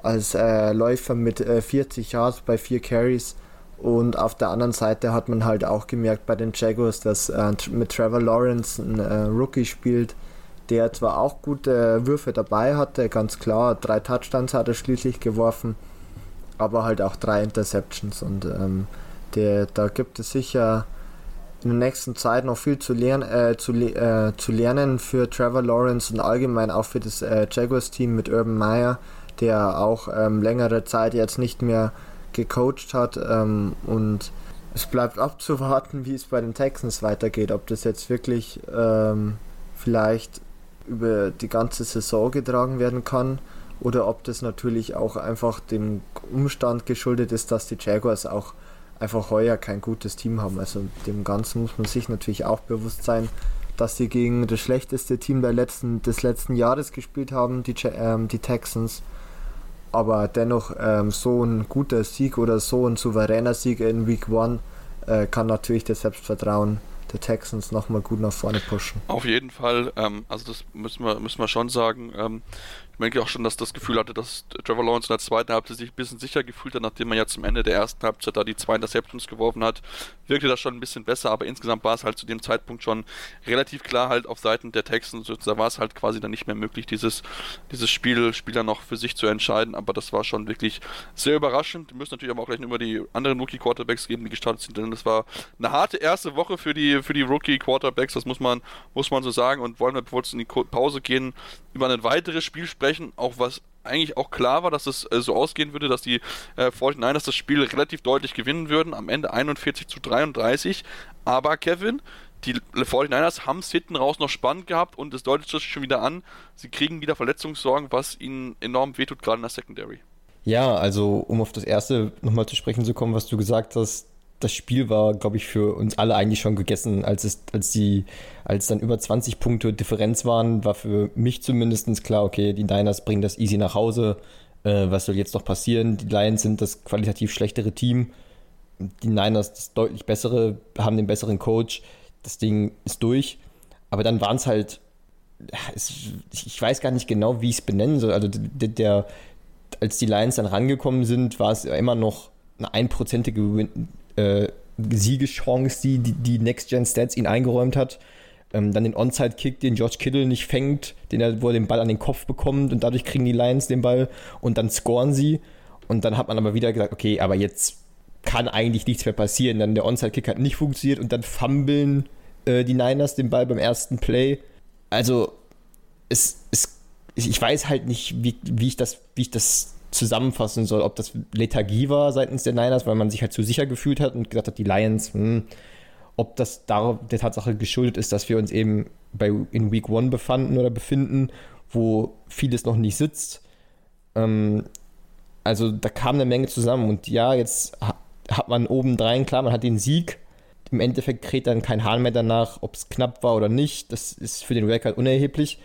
als äh, Läufer mit äh, 40 Yards bei 4 Carries. Und auf der anderen Seite hat man halt auch gemerkt bei den Jaguars, dass äh, mit Trevor Lawrence ein äh, Rookie spielt, der zwar auch gute Würfe dabei hatte, ganz klar, drei Touchdowns hat er schließlich geworfen, aber halt auch drei Interceptions. Und ähm, der, da gibt es sicher in der nächsten Zeit noch viel zu, lern, äh, zu, äh, zu lernen für Trevor Lawrence und allgemein auch für das äh, Jaguars-Team mit Urban Meyer der auch ähm, längere Zeit jetzt nicht mehr gecoacht hat ähm, und es bleibt abzuwarten, wie es bei den Texans weitergeht, ob das jetzt wirklich ähm, vielleicht über die ganze Saison getragen werden kann oder ob das natürlich auch einfach dem Umstand geschuldet ist, dass die Jaguars auch einfach heuer kein gutes Team haben. Also dem Ganzen muss man sich natürlich auch bewusst sein, dass sie gegen das schlechteste Team letzten, des letzten Jahres gespielt haben, die, ähm, die Texans aber dennoch ähm, so ein guter Sieg oder so ein souveräner Sieg in Week 1 äh, kann natürlich das Selbstvertrauen der Texans nochmal gut nach vorne pushen. Auf jeden Fall, ähm, also das müssen wir, müssen wir schon sagen. Ähm, ich merke auch schon, dass das Gefühl hatte, dass Trevor Lawrence in der zweiten Halbzeit sich ein bisschen sicher gefühlt hat, nachdem er ja zum Ende der ersten Halbzeit da die zwei Interceptions geworfen hat. Wirkte das schon ein bisschen besser, aber insgesamt war es halt zu dem Zeitpunkt schon relativ klar halt auf Seiten der Texans. Da war es halt quasi dann nicht mehr möglich, dieses, dieses Spiel, Spieler noch für sich zu entscheiden, aber das war schon wirklich sehr überraschend. Wir müssen natürlich aber auch gleich über die anderen Rookie-Quarterbacks geben, die gestartet sind, denn das war eine harte erste Woche für die, für die Rookie-Quarterbacks, das muss man, muss man so sagen und wollen wir, bevor wir in die Pause gehen, über ein weiteres Spiel sprechen, auch was eigentlich auch klar war, dass es äh, so ausgehen würde, dass die äh, 49ers das Spiel relativ deutlich gewinnen würden, am Ende 41 zu 33. Aber Kevin, die 49ers haben es hinten raus noch spannend gehabt und es deutet sich schon wieder an, sie kriegen wieder Verletzungssorgen, was ihnen enorm wehtut, gerade in der Secondary. Ja, also um auf das erste nochmal zu sprechen zu kommen, was du gesagt hast, das Spiel war, glaube ich, für uns alle eigentlich schon gegessen, als es, als die, als dann über 20 Punkte Differenz waren, war für mich zumindest klar, okay, die Niners bringen das easy nach Hause. Äh, was soll jetzt noch passieren? Die Lions sind das qualitativ schlechtere Team. Die Niners das deutlich bessere, haben den besseren Coach. Das Ding ist durch. Aber dann waren es halt, ich weiß gar nicht genau, wie ich es benennen soll. Also der, der, als die Lions dann rangekommen sind, war es immer noch eine einprozentige äh, Siegeschance, die, die die Next Gen Stats ihn eingeräumt hat. Ähm, dann den Onside-Kick, den George Kittle nicht fängt, den er, wo er den Ball an den Kopf bekommt und dadurch kriegen die Lions den Ball und dann scoren sie. Und dann hat man aber wieder gesagt, okay, aber jetzt kann eigentlich nichts mehr passieren. Dann der Onside-Kick hat nicht funktioniert und dann fummeln äh, die Niners den Ball beim ersten Play. Also, es, es, ich weiß halt nicht, wie, wie, ich das, wie ich das zusammenfassen soll, ob das Lethargie war seitens der Niners, weil man sich halt zu sicher gefühlt hat und gesagt hat, die Lions, hm, ob das der Tatsache geschuldet ist, dass wir uns eben bei, in Week One befanden oder befinden, wo vieles noch nicht sitzt. Ähm, also da kam eine Menge zusammen und ja, jetzt hat man obendrein, klar, man hat den Sieg. Im Endeffekt kräht dann kein Hahn mehr danach, ob es knapp war oder nicht. Das ist für den Record unerheblich.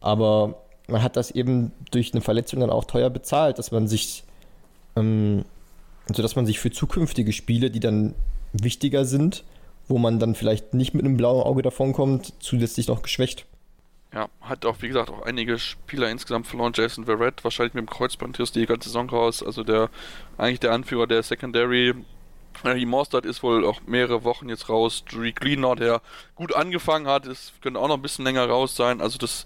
Aber man hat das eben durch eine Verletzung dann auch teuer bezahlt, dass man sich, ähm, also dass man sich für zukünftige Spiele, die dann wichtiger sind, wo man dann vielleicht nicht mit einem blauen Auge davonkommt, zusätzlich noch geschwächt. Ja, hat auch, wie gesagt, auch einige Spieler insgesamt verloren. Jason Verrett, wahrscheinlich mit dem Kreuzband die ganze Saison raus. Also der, eigentlich der Anführer der Secondary die Mostert ist wohl auch mehrere Wochen jetzt raus. Drew Greenlaw, der gut angefangen hat, es könnte auch noch ein bisschen länger raus sein. Also das,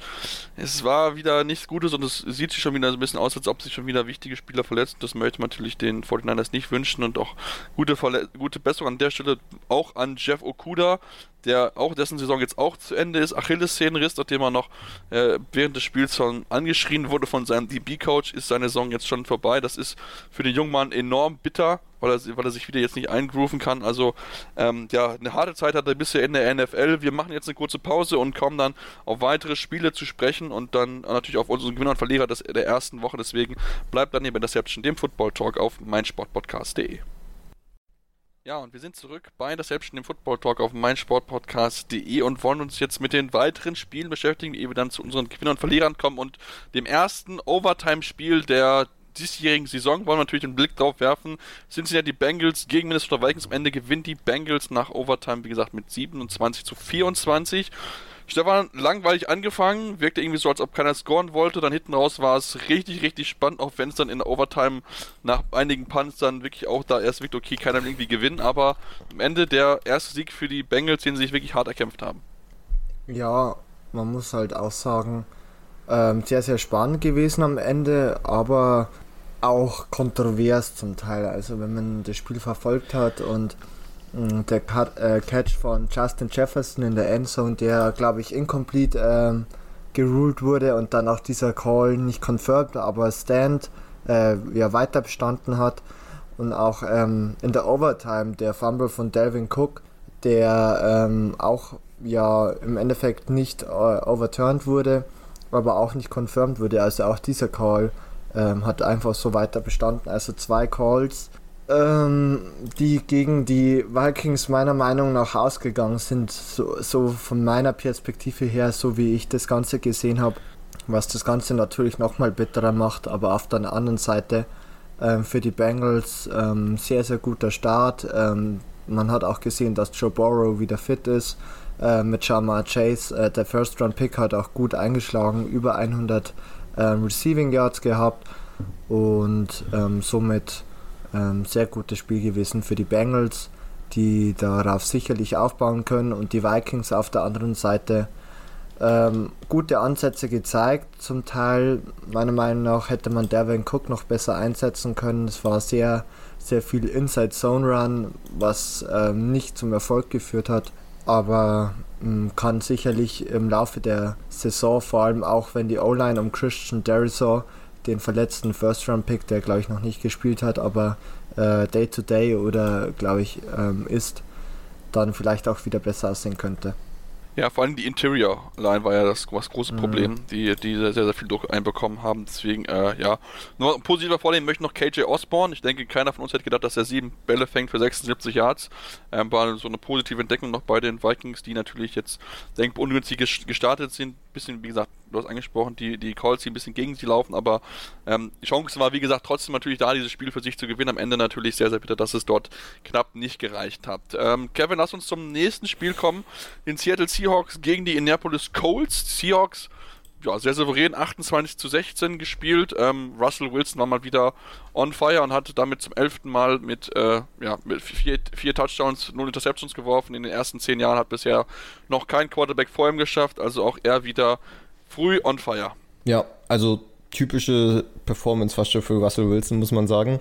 es war wieder nichts Gutes und es sieht sich schon wieder so ein bisschen aus, als ob sich schon wieder wichtige Spieler verletzen. Das möchte man natürlich den 49ers nicht wünschen und auch gute, gute Besserung an der Stelle auch an Jeff Okuda, der auch dessen Saison jetzt auch zu Ende ist. Achillessehnenriss, nachdem er noch äh, während des Spiels schon angeschrien wurde von seinem DB-Coach, ist seine Saison jetzt schon vorbei. Das ist für den jungen Mann enorm bitter, weil er, weil er sich wieder jetzt nicht eingrooven kann. Also ähm, ja, eine harte Zeit hat er bisher in der NFL. Wir machen jetzt eine kurze Pause und kommen dann auf weitere Spiele zu sprechen und dann natürlich auf unseren Gewinner und Verlierer des, der ersten Woche. Deswegen bleibt dann hier bei Deception, dem Football Talk auf meinsportpodcast.de. Ja, und wir sind zurück bei das Selbst dem Football Talk auf meinsportpodcast.de und wollen uns jetzt mit den weiteren Spielen beschäftigen, ehe wir dann zu unseren Gewinnern und Verlierern kommen und dem ersten Overtime-Spiel der diesjährigen Saison wollen wir natürlich einen Blick drauf werfen. Sind sie ja die Bengals gegen Minnesota Vikings. Am Ende gewinnt die Bengals nach Overtime, wie gesagt, mit 27 zu 24. Stefan, langweilig angefangen, wirkte irgendwie so, als ob keiner scoren wollte. Dann hinten raus war es richtig, richtig spannend, auch wenn es dann in der Overtime nach einigen Punts dann wirklich auch da erst wirklich okay, keiner irgendwie gewinnen. Aber am Ende der erste Sieg für die Bengals, den sie sich wirklich hart erkämpft haben. Ja, man muss halt auch sagen, ähm, sehr, sehr spannend gewesen am Ende, aber auch kontrovers zum Teil. Also wenn man das Spiel verfolgt hat und der Cut, äh, Catch von Justin Jefferson in der Endzone, der glaube ich incomplete ähm, geruled wurde und dann auch dieser Call nicht confirmed, aber Stand äh, ja weiter bestanden hat und auch ähm, in der Overtime der Fumble von Delvin Cook, der ähm, auch ja im Endeffekt nicht äh, overturned wurde, aber auch nicht confirmed wurde. Also auch dieser Call ähm, hat einfach so weiter bestanden. Also zwei Calls ähm, die gegen die Vikings meiner Meinung nach ausgegangen sind, so, so von meiner Perspektive her, so wie ich das Ganze gesehen habe, was das Ganze natürlich nochmal bitterer macht, aber auf der anderen Seite ähm, für die Bengals ähm, sehr, sehr guter Start. Ähm, man hat auch gesehen, dass Joe Burrow wieder fit ist. Äh, mit Jamar Chase, äh, der First Round Pick hat auch gut eingeschlagen, über 100 ähm, Receiving Yards gehabt und ähm, somit ähm, sehr gutes Spiel gewesen für die Bengals, die darauf sicherlich aufbauen können und die Vikings auf der anderen Seite ähm, gute Ansätze gezeigt. Zum Teil, meiner Meinung nach, hätte man Devin Cook noch besser einsetzen können. Es war sehr, sehr viel Inside Zone Run, was ähm, nicht zum Erfolg geführt hat. Aber ähm, kann sicherlich im Laufe der Saison, vor allem auch wenn die O-Line um Christian Derisor den verletzten First-Round-Pick, der glaube ich noch nicht gespielt hat, aber äh, Day-to-Day -Day oder glaube ich ähm, ist, dann vielleicht auch wieder besser aussehen könnte. Ja, vor allem die Interior Line war ja das, das große mhm. Problem, die, die sehr, sehr viel Druck einbekommen haben. Deswegen, äh, ja. Nur ein positiver Vornehmen möchte noch KJ Osborne. Ich denke, keiner von uns hätte gedacht, dass er sieben Bälle fängt für 76 Yards. Ähm, war so eine positive Entdeckung noch bei den Vikings, die natürlich jetzt denkbar ungünstig gestartet sind. Bisschen, wie gesagt, du hast angesprochen, die, die Calls, die ein bisschen gegen sie laufen, aber ähm, die Chance war, wie gesagt, trotzdem natürlich da, dieses Spiel für sich zu gewinnen. Am Ende natürlich sehr, sehr bitter, dass es dort knapp nicht gereicht hat. Ähm, Kevin, lass uns zum nächsten Spiel kommen. In Seattle Seahawks gegen die Indianapolis Colts. Seahawks ja, sehr souverän 28 zu 16 gespielt. Ähm, Russell Wilson war mal wieder on fire und hat damit zum elften Mal mit, äh, ja, mit vier, vier Touchdowns, null Interceptions geworfen. In den ersten zehn Jahren hat bisher noch kein Quarterback vor ihm geschafft. Also auch er wieder früh on fire. Ja, also typische Performance fast schon für Russell Wilson, muss man sagen.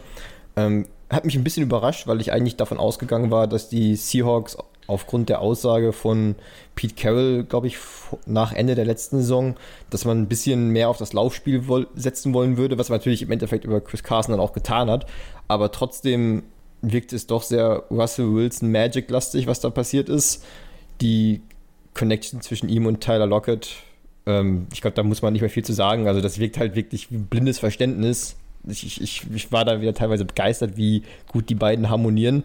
Ähm, hat mich ein bisschen überrascht, weil ich eigentlich davon ausgegangen war, dass die Seahawks aufgrund der Aussage von Pete Carroll, glaube ich, nach Ende der letzten Saison, dass man ein bisschen mehr auf das Laufspiel setzen wollen würde, was man natürlich im Endeffekt über Chris Carson dann auch getan hat. Aber trotzdem wirkt es doch sehr Russell Wilson Magic-lastig, was da passiert ist. Die Connection zwischen ihm und Tyler Lockett ähm, ich glaube, da muss man nicht mehr viel zu sagen. Also das wirkt halt wirklich wie blindes Verständnis. Ich, ich, ich war da wieder teilweise begeistert, wie gut die beiden harmonieren.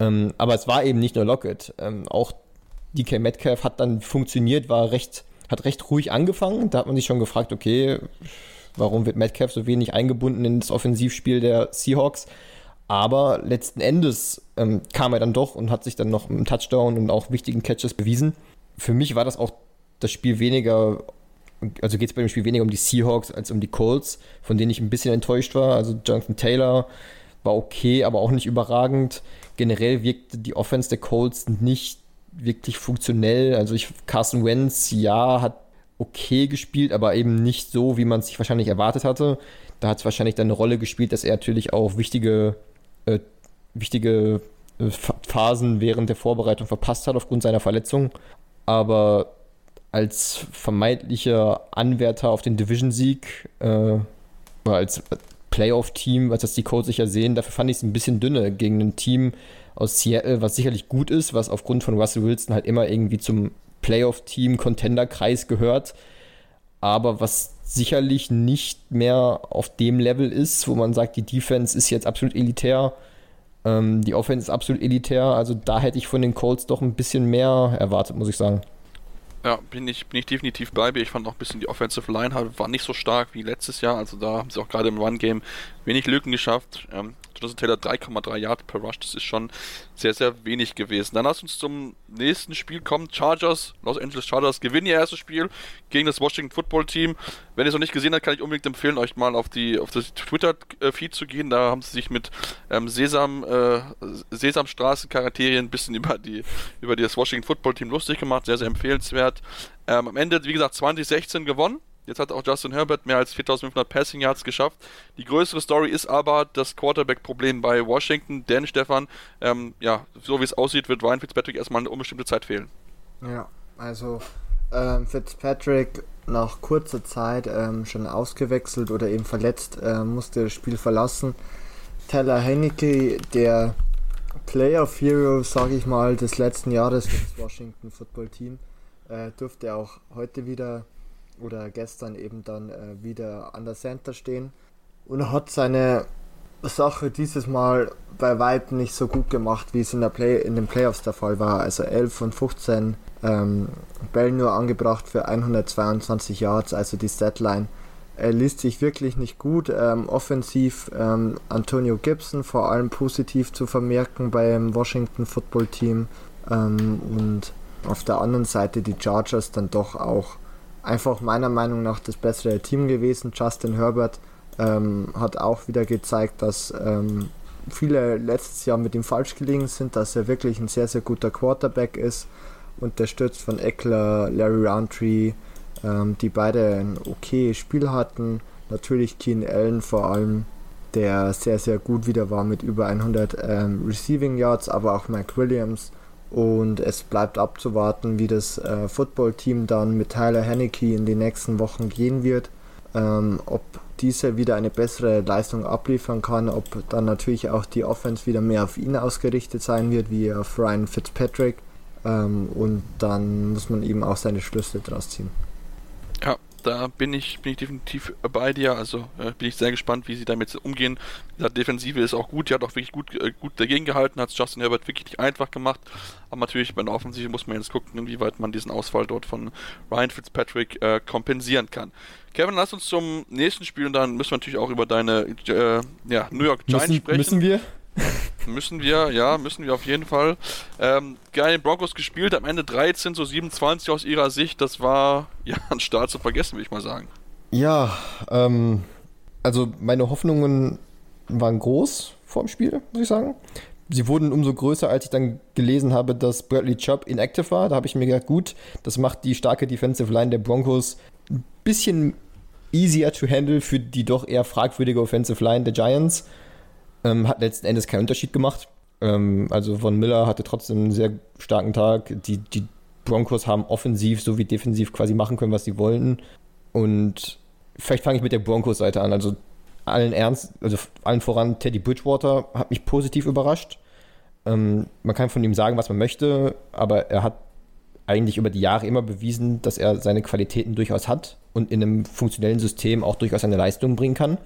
Ähm, aber es war eben nicht nur Lockett. Ähm, auch DK Metcalf hat dann funktioniert, war recht, hat recht ruhig angefangen. Da hat man sich schon gefragt, okay, warum wird Metcalf so wenig eingebunden ins Offensivspiel der Seahawks? Aber letzten Endes ähm, kam er dann doch und hat sich dann noch im Touchdown und auch wichtigen Catches bewiesen. Für mich war das auch das Spiel weniger, also geht es bei dem Spiel weniger um die Seahawks als um die Colts, von denen ich ein bisschen enttäuscht war. Also Jonathan Taylor war okay, aber auch nicht überragend. Generell wirkte die Offense der Colts nicht wirklich funktionell. Also ich, Carson Wentz, ja, hat okay gespielt, aber eben nicht so, wie man es sich wahrscheinlich erwartet hatte. Da hat es wahrscheinlich dann eine Rolle gespielt, dass er natürlich auch wichtige, äh, wichtige äh, Phasen während der Vorbereitung verpasst hat aufgrund seiner Verletzung. Aber als vermeintlicher Anwärter auf den Division-Sieg äh, als Playoff-Team, was das die Codes sicher sehen, dafür fand ich es ein bisschen dünne gegen ein Team aus Seattle, was sicherlich gut ist, was aufgrund von Russell Wilson halt immer irgendwie zum Playoff-Team, Contender-Kreis gehört, aber was sicherlich nicht mehr auf dem Level ist, wo man sagt, die Defense ist jetzt absolut elitär, ähm, die Offense ist absolut elitär, also da hätte ich von den Colts doch ein bisschen mehr erwartet, muss ich sagen. Ja, bin ich, bin ich definitiv bei mir. Ich fand auch ein bisschen die Offensive Line war nicht so stark wie letztes Jahr. Also da haben sie auch gerade im Run-Game wenig Lücken geschafft. Ähm, Jonathan Taylor 3,3 Yards per Rush, das ist schon sehr, sehr wenig gewesen. Dann lass uns zum nächsten Spiel kommen. Chargers, Los Angeles Chargers gewinnen ihr erstes Spiel gegen das Washington Football Team. Wenn ihr es noch nicht gesehen habt, kann ich unbedingt empfehlen, euch mal auf, die, auf das Twitter-Feed zu gehen. Da haben sie sich mit ähm, Sesam, äh, Sesamstraßen-Charakteren ein bisschen über, die, über das Washington Football Team lustig gemacht. Sehr, sehr empfehlenswert. Ähm, am Ende, wie gesagt, 2016 gewonnen. Jetzt hat auch Justin Herbert mehr als 4500 Passing Yards geschafft. Die größere Story ist aber das Quarterback-Problem bei Washington, denn Stefan, ähm, ja, so wie es aussieht, wird Ryan Fitzpatrick erstmal eine unbestimmte Zeit fehlen. Ja, also ähm, Fitzpatrick nach kurzer Zeit ähm, schon ausgewechselt oder eben verletzt, äh, musste das Spiel verlassen. Tyler Heinecke, der Player of Hero, sage ich mal, des letzten Jahres für das Washington Football Team, äh, durfte auch heute wieder oder gestern eben dann äh, wieder an der Center stehen und hat seine Sache dieses Mal bei weitem nicht so gut gemacht, wie es in, der Play in den Playoffs der Fall war. Also 11 von 15 ähm, Bällen nur angebracht für 122 Yards, also die Statline. Er liest sich wirklich nicht gut. Ähm, offensiv ähm, Antonio Gibson vor allem positiv zu vermerken beim Washington Football Team. Ähm, und auf der anderen Seite die Chargers dann doch auch einfach meiner Meinung nach das bessere Team gewesen. Justin Herbert ähm, hat auch wieder gezeigt, dass ähm, viele letztes Jahr mit ihm falsch gelegen sind, dass er wirklich ein sehr, sehr guter Quarterback ist, unterstützt von Eckler, Larry Roundtree, ähm, die beide ein okay Spiel hatten. Natürlich Keen Allen vor allem, der sehr, sehr gut wieder war mit über 100 ähm, Receiving Yards, aber auch Mike Williams und es bleibt abzuwarten, wie das äh, Footballteam dann mit Tyler Haneke in den nächsten Wochen gehen wird. Ähm, ob dieser wieder eine bessere Leistung abliefern kann, ob dann natürlich auch die Offense wieder mehr auf ihn ausgerichtet sein wird, wie auf Ryan Fitzpatrick. Ähm, und dann muss man eben auch seine Schlüsse draus ziehen. Ja, da bin ich, bin ich definitiv bei dir. Also äh, bin ich sehr gespannt, wie sie damit umgehen. Die Defensive ist auch gut, die hat auch wirklich gut, äh, gut dagegen gehalten, hat es Justin Herbert wirklich nicht einfach gemacht. Aber natürlich bei der Offensive muss man jetzt gucken, inwieweit man diesen Ausfall dort von Ryan Fitzpatrick äh, kompensieren kann. Kevin, lass uns zum nächsten Spiel und dann müssen wir natürlich auch über deine äh, ja, New York Giants müssen, sprechen. Müssen wir? Müssen wir, ja, müssen wir auf jeden Fall. Ähm, geil, Broncos gespielt, am Ende 13 zu 27 aus ihrer Sicht. Das war ja ein Start zu vergessen, würde ich mal sagen. Ja, ähm, also meine Hoffnungen waren groß vor dem Spiel, muss ich sagen. Sie wurden umso größer, als ich dann gelesen habe, dass Bradley Chubb inactive war. Da habe ich mir gedacht, gut, das macht die starke Defensive Line der Broncos ein bisschen easier to handle für die doch eher fragwürdige Offensive Line der Giants. Ähm, hat letzten Endes keinen Unterschied gemacht. Ähm, also Von Miller hatte trotzdem einen sehr starken Tag. Die, die Broncos haben offensiv sowie defensiv quasi machen können, was sie wollten. Und vielleicht fange ich mit der Broncos-Seite an. Also allen Ernst, also allen voran Teddy Bridgewater hat mich positiv überrascht. Ähm, man kann von ihm sagen, was man möchte, aber er hat eigentlich über die Jahre immer bewiesen, dass er seine Qualitäten durchaus hat und in einem funktionellen System auch durchaus seine Leistung bringen kann.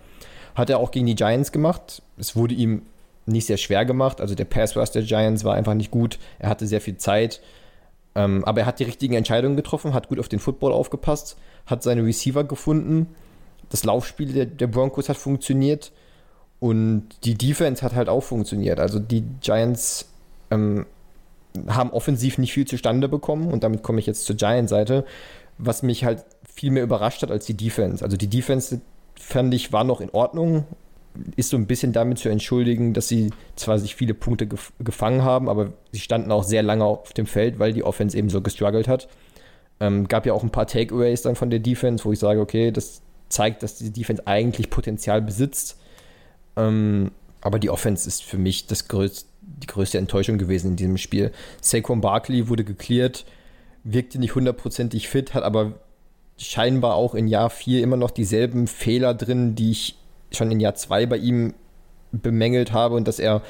Hat er auch gegen die Giants gemacht. Es wurde ihm nicht sehr schwer gemacht. Also der Pass Rush der Giants war einfach nicht gut. Er hatte sehr viel Zeit. Ähm, aber er hat die richtigen Entscheidungen getroffen, hat gut auf den Football aufgepasst, hat seine Receiver gefunden. Das Laufspiel der, der Broncos hat funktioniert und die Defense hat halt auch funktioniert. Also die Giants ähm, haben offensiv nicht viel zustande bekommen und damit komme ich jetzt zur Giants-Seite, was mich halt viel mehr überrascht hat als die Defense. Also die Defense fand ich, war noch in Ordnung. Ist so ein bisschen damit zu entschuldigen, dass sie zwar sich viele Punkte gef gefangen haben, aber sie standen auch sehr lange auf dem Feld, weil die Offense eben so gestruggelt hat. Ähm, gab ja auch ein paar Takeaways dann von der Defense, wo ich sage, okay, das zeigt, dass die Defense eigentlich Potenzial besitzt. Ähm, aber die Offense ist für mich das größte, die größte Enttäuschung gewesen in diesem Spiel. Saquon Barkley wurde geklärt, wirkte nicht hundertprozentig fit, hat aber scheinbar auch in Jahr 4 immer noch dieselben Fehler drin, die ich schon in Jahr 2 bei ihm bemängelt habe und dass er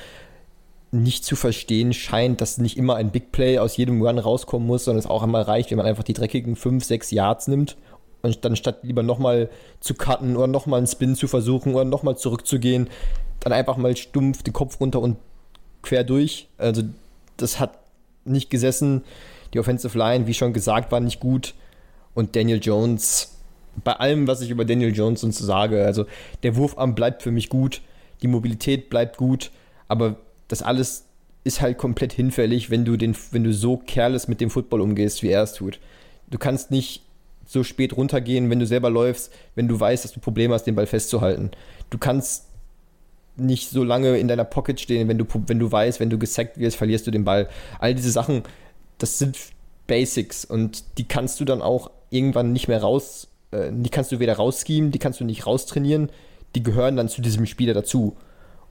nicht zu verstehen scheint, dass nicht immer ein Big Play aus jedem Run rauskommen muss, sondern es auch einmal reicht, wenn man einfach die dreckigen 5, 6 Yards nimmt und dann statt lieber nochmal zu cutten oder nochmal einen Spin zu versuchen oder nochmal zurückzugehen, dann einfach mal stumpf den Kopf runter und quer durch. Also das hat nicht gesessen. Die Offensive Line, wie schon gesagt, war nicht gut und Daniel Jones, bei allem, was ich über Daniel Jones und so sage, also der Wurfarm bleibt für mich gut, die Mobilität bleibt gut, aber das alles ist halt komplett hinfällig, wenn du, den, wenn du so careless mit dem Football umgehst, wie er es tut. Du kannst nicht so spät runtergehen, wenn du selber läufst, wenn du weißt, dass du Probleme hast, den Ball festzuhalten. Du kannst nicht so lange in deiner Pocket stehen, wenn du, wenn du weißt, wenn du gesackt wirst, verlierst du den Ball. All diese Sachen, das sind Basics und die kannst du dann auch irgendwann nicht mehr raus, äh, die kannst du weder rausschemen, die kannst du nicht raustrainieren, die gehören dann zu diesem Spieler dazu.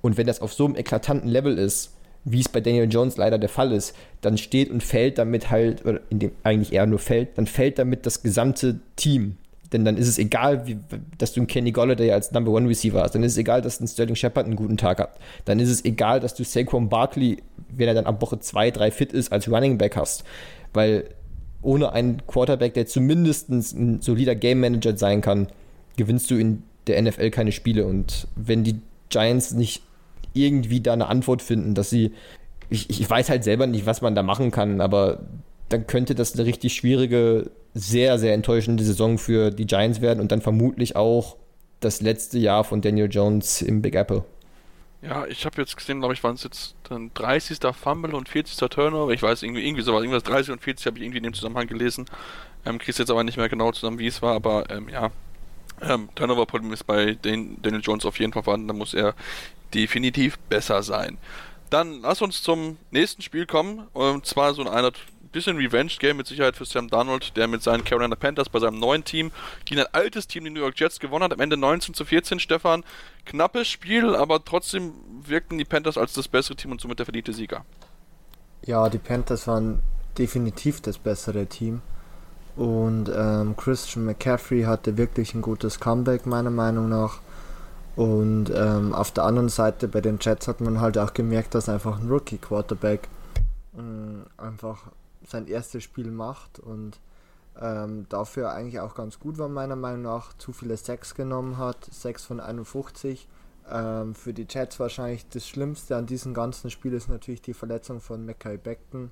Und wenn das auf so einem eklatanten Level ist, wie es bei Daniel Jones leider der Fall ist, dann steht und fällt damit halt, oder in dem eigentlich eher nur fällt, dann fällt damit das gesamte Team. Denn dann ist es egal, wie, dass du einen Kenny Golladay als Number One Receiver hast. Dann ist es egal, dass ein Sterling Shepard einen guten Tag hat. Dann ist es egal, dass du Saquon Barkley, wenn er dann ab Woche 2, 3 fit ist, als Running Back hast. Weil ohne einen Quarterback, der zumindest ein solider Game Manager sein kann, gewinnst du in der NFL keine Spiele. Und wenn die Giants nicht irgendwie da eine Antwort finden, dass sie, ich, ich weiß halt selber nicht, was man da machen kann, aber dann könnte das eine richtig schwierige, sehr, sehr enttäuschende Saison für die Giants werden und dann vermutlich auch das letzte Jahr von Daniel Jones im Big Apple. Ja, ich habe jetzt gesehen, glaube ich, waren es jetzt dann 30. Fumble und 40. Turnover. Ich weiß irgendwie, irgendwie sowas, irgendwas 30 und 40 habe ich irgendwie in dem Zusammenhang gelesen. Ähm, kriegst jetzt aber nicht mehr genau zusammen, wie es war, aber ähm, ja. Ähm, Turnover-Problem ist bei den Daniel Jones auf jeden Fall vorhanden, da muss er definitiv besser sein. Dann lass uns zum nächsten Spiel kommen, und zwar so eine bisschen Revenge-Game mit Sicherheit für Sam Darnold, der mit seinen Carolina Panthers bei seinem neuen Team gegen ein altes Team, die New York Jets, gewonnen hat. Am Ende 19 zu 14, Stefan. Knappes Spiel, aber trotzdem wirkten die Panthers als das bessere Team und somit der verdiente Sieger. Ja, die Panthers waren definitiv das bessere Team. Und ähm, Christian McCaffrey hatte wirklich ein gutes Comeback, meiner Meinung nach. Und ähm, auf der anderen Seite bei den Jets hat man halt auch gemerkt, dass einfach ein Rookie-Quarterback ähm, einfach sein erstes Spiel macht und ähm, dafür eigentlich auch ganz gut war, meiner Meinung nach. Zu viele Sacks genommen hat, 6 von 51. Ähm, für die Jets wahrscheinlich das Schlimmste an diesem ganzen Spiel ist natürlich die Verletzung von Mackay Beckton,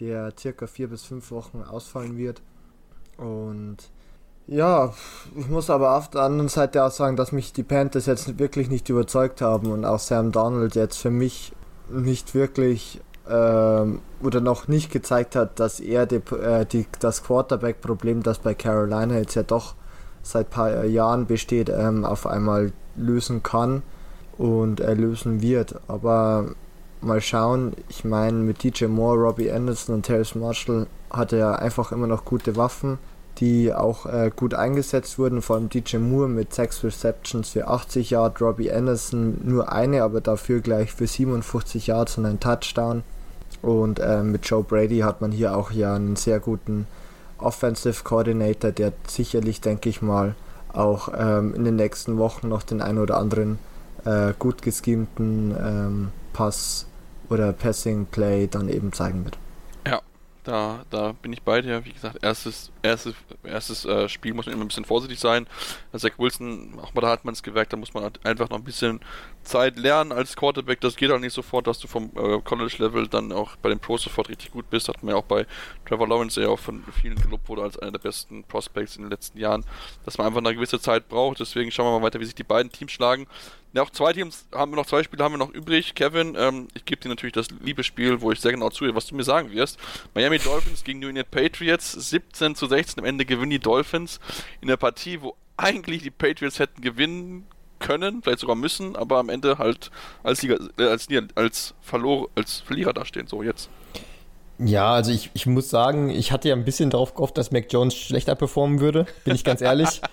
der circa vier bis fünf Wochen ausfallen wird. Und ja, ich muss aber auf der anderen Seite auch sagen, dass mich die Panthers jetzt wirklich nicht überzeugt haben und auch Sam Donald jetzt für mich nicht wirklich ähm, oder noch nicht gezeigt hat, dass er die, äh, die, das Quarterback-Problem, das bei Carolina jetzt ja doch seit paar Jahren besteht, ähm, auf einmal lösen kann und er lösen wird. Aber mal schauen, ich meine, mit DJ Moore, Robbie Anderson und Terrence Marshall hat er einfach immer noch gute Waffen, die auch äh, gut eingesetzt wurden. Vor allem DJ Moore mit 6 Receptions für 80 Yards, Robbie Anderson nur eine, aber dafür gleich für 57 Yards und ein Touchdown. Und äh, mit Joe Brady hat man hier auch ja einen sehr guten Offensive Coordinator, der sicherlich, denke ich mal, auch ähm, in den nächsten Wochen noch den ein oder anderen äh, gut geschemten ähm, Pass oder Passing Play dann eben zeigen wird. Ja, da, da bin ich bei dir. Wie gesagt, erstes, erstes, erstes äh, Spiel muss man immer ein bisschen vorsichtig sein. Zach Wilson, auch mal da hat man es gemerkt, da muss man halt einfach noch ein bisschen Zeit lernen als Quarterback. Das geht auch nicht sofort, dass du vom äh, College-Level dann auch bei den Pros sofort richtig gut bist. Hat man ja auch bei Trevor Lawrence, der ja auch von vielen gelobt wurde als einer der besten Prospects in den letzten Jahren, dass man einfach eine gewisse Zeit braucht. Deswegen schauen wir mal weiter, wie sich die beiden Teams schlagen. Ja, auch zwei Teams haben wir noch, zwei Spiele haben wir noch übrig. Kevin, ähm, ich gebe dir natürlich das Liebesspiel, wo ich sehr genau zuhöre, was du mir sagen wirst. Miami Dolphins gegen New England Patriots, 17 zu 16. Am Ende gewinnen die Dolphins in der Partie, wo eigentlich die Patriots hätten gewinnen können, vielleicht sogar müssen, aber am Ende halt als, Sieger, äh, als, als, Verlor, als Verlierer dastehen. So, jetzt. Ja, also ich, ich muss sagen, ich hatte ja ein bisschen darauf gehofft, dass Mac Jones schlechter performen würde, bin ich ganz ehrlich.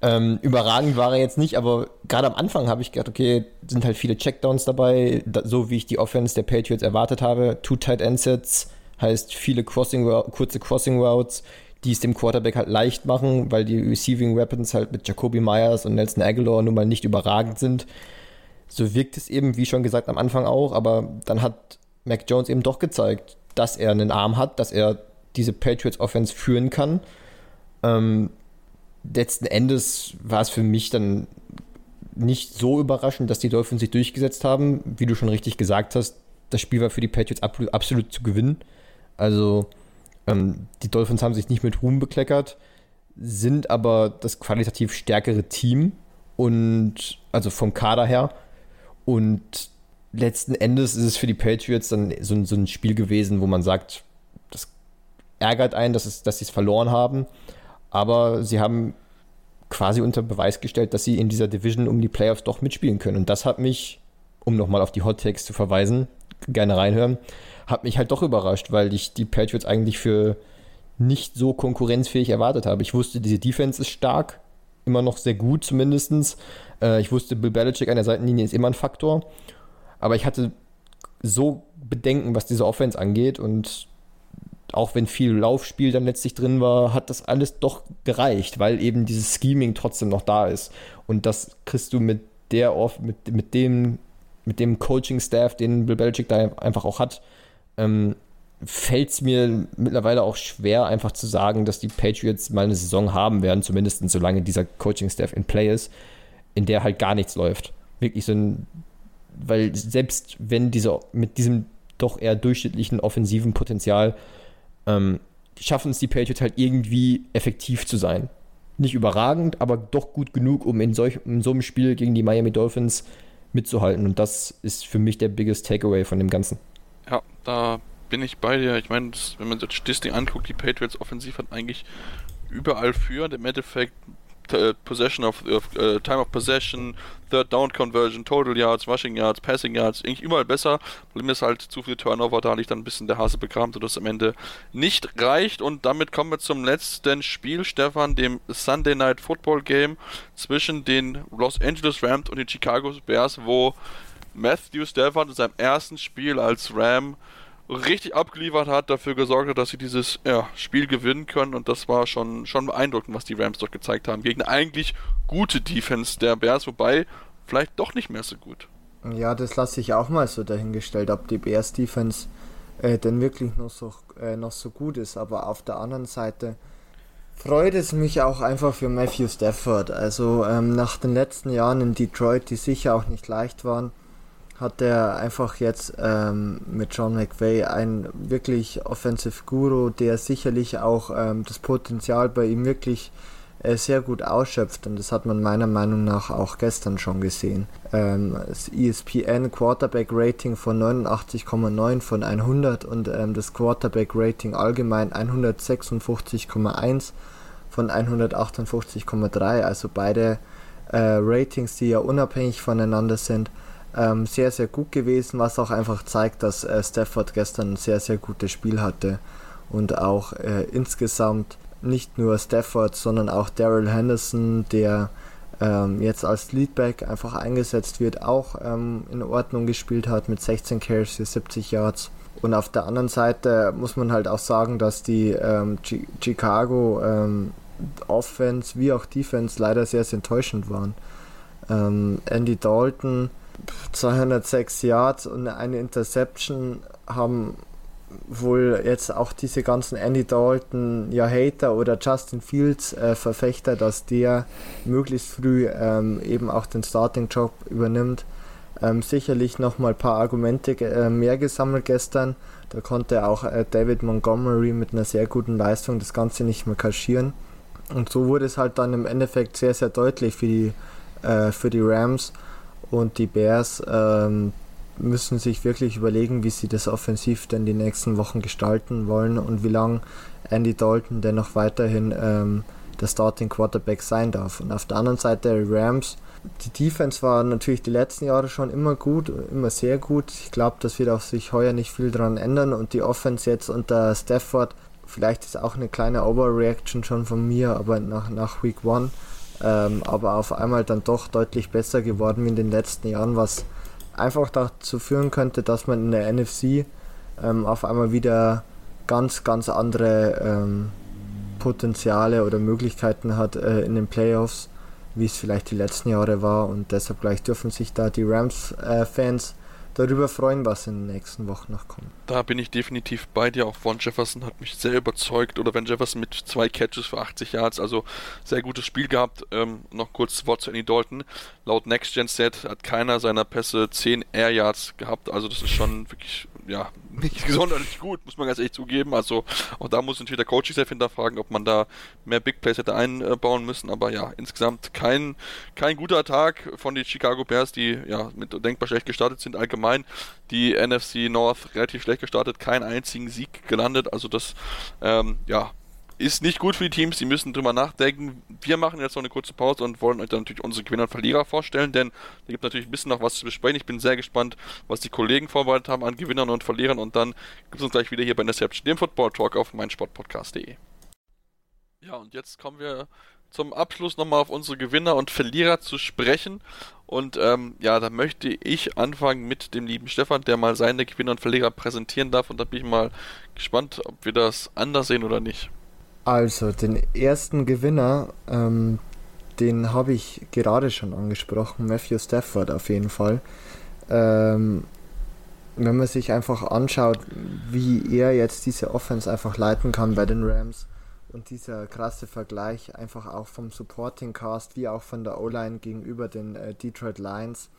Ähm, überragend war er jetzt nicht, aber gerade am Anfang habe ich gedacht, okay, sind halt viele Checkdowns dabei, da, so wie ich die Offense der Patriots erwartet habe. Two Tight End Sets heißt viele Crossing, kurze Crossing Routes, die es dem Quarterback halt leicht machen, weil die Receiving Weapons halt mit Jacoby Myers und Nelson Aguilar nun mal nicht überragend sind. So wirkt es eben, wie schon gesagt, am Anfang auch, aber dann hat Mac Jones eben doch gezeigt, dass er einen Arm hat, dass er diese Patriots Offense führen kann. Ähm, letzten Endes war es für mich dann nicht so überraschend, dass die Dolphins sich durchgesetzt haben. Wie du schon richtig gesagt hast, das Spiel war für die Patriots absolut zu gewinnen. Also ähm, die Dolphins haben sich nicht mit Ruhm bekleckert, sind aber das qualitativ stärkere Team und also vom Kader her. Und letzten Endes ist es für die Patriots dann so, so ein Spiel gewesen, wo man sagt, das ärgert einen, dass, es, dass sie es verloren haben aber sie haben quasi unter Beweis gestellt, dass sie in dieser Division um die Playoffs doch mitspielen können. Und das hat mich, um nochmal auf die Hot Takes zu verweisen, gerne reinhören, hat mich halt doch überrascht, weil ich die Patriots eigentlich für nicht so konkurrenzfähig erwartet habe. Ich wusste, diese Defense ist stark, immer noch sehr gut zumindest. Äh, ich wusste, Bill Belichick an der Seitenlinie ist immer ein Faktor. Aber ich hatte so Bedenken, was diese Offense angeht und auch wenn viel Laufspiel dann letztlich drin war, hat das alles doch gereicht, weil eben dieses Scheming trotzdem noch da ist. Und das kriegst du mit der mit, mit dem, mit dem Coaching-Staff, den Bill Belichick da einfach auch hat, ähm, fällt es mir mittlerweile auch schwer, einfach zu sagen, dass die Patriots mal eine Saison haben werden, zumindest solange dieser Coaching-Staff in Play ist, in der halt gar nichts läuft. Wirklich so ein, weil selbst wenn dieser mit diesem doch eher durchschnittlichen offensiven Potenzial ähm, schaffen es die Patriots halt irgendwie effektiv zu sein. Nicht überragend, aber doch gut genug, um in, solch, in so einem Spiel gegen die Miami Dolphins mitzuhalten. Und das ist für mich der biggest Takeaway von dem Ganzen. Ja, da bin ich bei dir. Ich meine, wenn man sich das Ding anguckt, die Patriots offensiv hat eigentlich überall für. Im Endeffekt uh, possession of, uh, time of possession, third down conversion, total yards, rushing yards, passing yards, eigentlich überall besser. Problem ist halt zu viele Turnover, da liegt dann ein bisschen der Hase begraben, sodass am Ende nicht reicht. Und damit kommen wir zum letzten Spiel, Stefan, dem Sunday Night Football Game zwischen den Los Angeles Rams und den Chicago Bears, wo Matthew Stafford in seinem ersten Spiel als Ram richtig abgeliefert hat, dafür gesorgt hat, dass sie dieses ja, Spiel gewinnen können und das war schon, schon beeindruckend, was die Rams dort gezeigt haben. Gegen eigentlich gute Defense der Bears, wobei vielleicht doch nicht mehr so gut. Ja, das lasse ich auch mal so dahingestellt, ob die Bears Defense äh, denn wirklich noch so, äh, noch so gut ist. Aber auf der anderen Seite freut es mich auch einfach für Matthew Stafford. Also ähm, nach den letzten Jahren in Detroit, die sicher auch nicht leicht waren, hat er einfach jetzt ähm, mit John McVay einen wirklich Offensive Guru, der sicherlich auch ähm, das Potenzial bei ihm wirklich äh, sehr gut ausschöpft. Und das hat man meiner Meinung nach auch gestern schon gesehen. Ähm, das ESPN Quarterback Rating von 89,9 von 100 und ähm, das Quarterback Rating allgemein 156,1 von 158,3, also beide äh, Ratings, die ja unabhängig voneinander sind ähm, sehr, sehr gut gewesen, was auch einfach zeigt, dass äh, Stafford gestern ein sehr, sehr gutes Spiel hatte und auch äh, insgesamt nicht nur Stafford, sondern auch Daryl Henderson, der ähm, jetzt als Leadback einfach eingesetzt wird, auch ähm, in Ordnung gespielt hat mit 16 Carries für 70 Yards. Und auf der anderen Seite muss man halt auch sagen, dass die ähm, Chicago ähm, Offense wie auch Defense leider sehr, sehr enttäuschend waren. Ähm, Andy Dalton 206 Yards und eine Interception haben wohl jetzt auch diese ganzen Andy Dalton ja Hater oder Justin Fields äh, Verfechter, dass der möglichst früh ähm, eben auch den Starting Job übernimmt. Ähm, sicherlich noch mal ein paar Argumente äh, mehr gesammelt gestern. Da konnte auch äh, David Montgomery mit einer sehr guten Leistung das Ganze nicht mehr kaschieren. Und so wurde es halt dann im Endeffekt sehr, sehr deutlich für die, äh, für die Rams und die Bears ähm, müssen sich wirklich überlegen, wie sie das offensiv denn die nächsten Wochen gestalten wollen und wie lange Andy Dalton denn noch weiterhin ähm, der Starting Quarterback sein darf. Und auf der anderen Seite die Rams, die Defense war natürlich die letzten Jahre schon immer gut, immer sehr gut. Ich glaube, das wird auch sich heuer nicht viel dran ändern und die Offense jetzt unter Stafford, vielleicht ist auch eine kleine Overreaction schon von mir, aber nach, nach Week 1 ähm, aber auf einmal dann doch deutlich besser geworden wie in den letzten Jahren, was einfach dazu führen könnte, dass man in der NFC ähm, auf einmal wieder ganz, ganz andere ähm, Potenziale oder Möglichkeiten hat äh, in den Playoffs, wie es vielleicht die letzten Jahre war. Und deshalb gleich dürfen sich da die Rams-Fans äh, darüber freuen, was in den nächsten Wochen noch kommt. Da bin ich definitiv bei dir. Auch Von Jefferson hat mich sehr überzeugt. Oder wenn Jefferson mit zwei Catches für 80 Yards, also sehr gutes Spiel gehabt. Ähm, noch kurz Wort zu Andy Dalton. Laut Next Gen Set hat keiner seiner Pässe 10 Air Yards gehabt. Also das ist schon wirklich ja, nicht sonderlich gut, muss man ganz ehrlich zugeben. Also auch da muss natürlich der Coaching-Staff hinterfragen, ob man da mehr Big Plays hätte einbauen müssen. Aber ja, insgesamt kein, kein guter Tag von den Chicago Bears, die ja mit denkbar schlecht gestartet sind. Allgemein die NFC North relativ schlecht gestartet, keinen einzigen Sieg gelandet. Also das ähm, ja, ist nicht gut für die Teams, die müssen drüber nachdenken. Wir machen jetzt noch eine kurze Pause und wollen euch dann natürlich unsere Gewinner und Verlierer vorstellen, denn da gibt natürlich ein bisschen noch was zu besprechen. Ich bin sehr gespannt, was die Kollegen vorbereitet haben an Gewinnern und Verlierern und dann gibt es uns gleich wieder hier bei Interception, dem Football Talk auf meinsportpodcast.de. Ja, und jetzt kommen wir zum Abschluss nochmal auf unsere Gewinner und Verlierer zu sprechen. Und ähm, ja, da möchte ich anfangen mit dem lieben Stefan, der mal seine Gewinner und Verlierer präsentieren darf. Und da bin ich mal gespannt, ob wir das anders sehen oder nicht. Also, den ersten Gewinner, ähm, den habe ich gerade schon angesprochen, Matthew Stafford auf jeden Fall. Ähm, wenn man sich einfach anschaut, wie er jetzt diese Offense einfach leiten kann bei den Rams und dieser krasse Vergleich einfach auch vom Supporting Cast wie auch von der O-Line gegenüber den äh, Detroit Lions,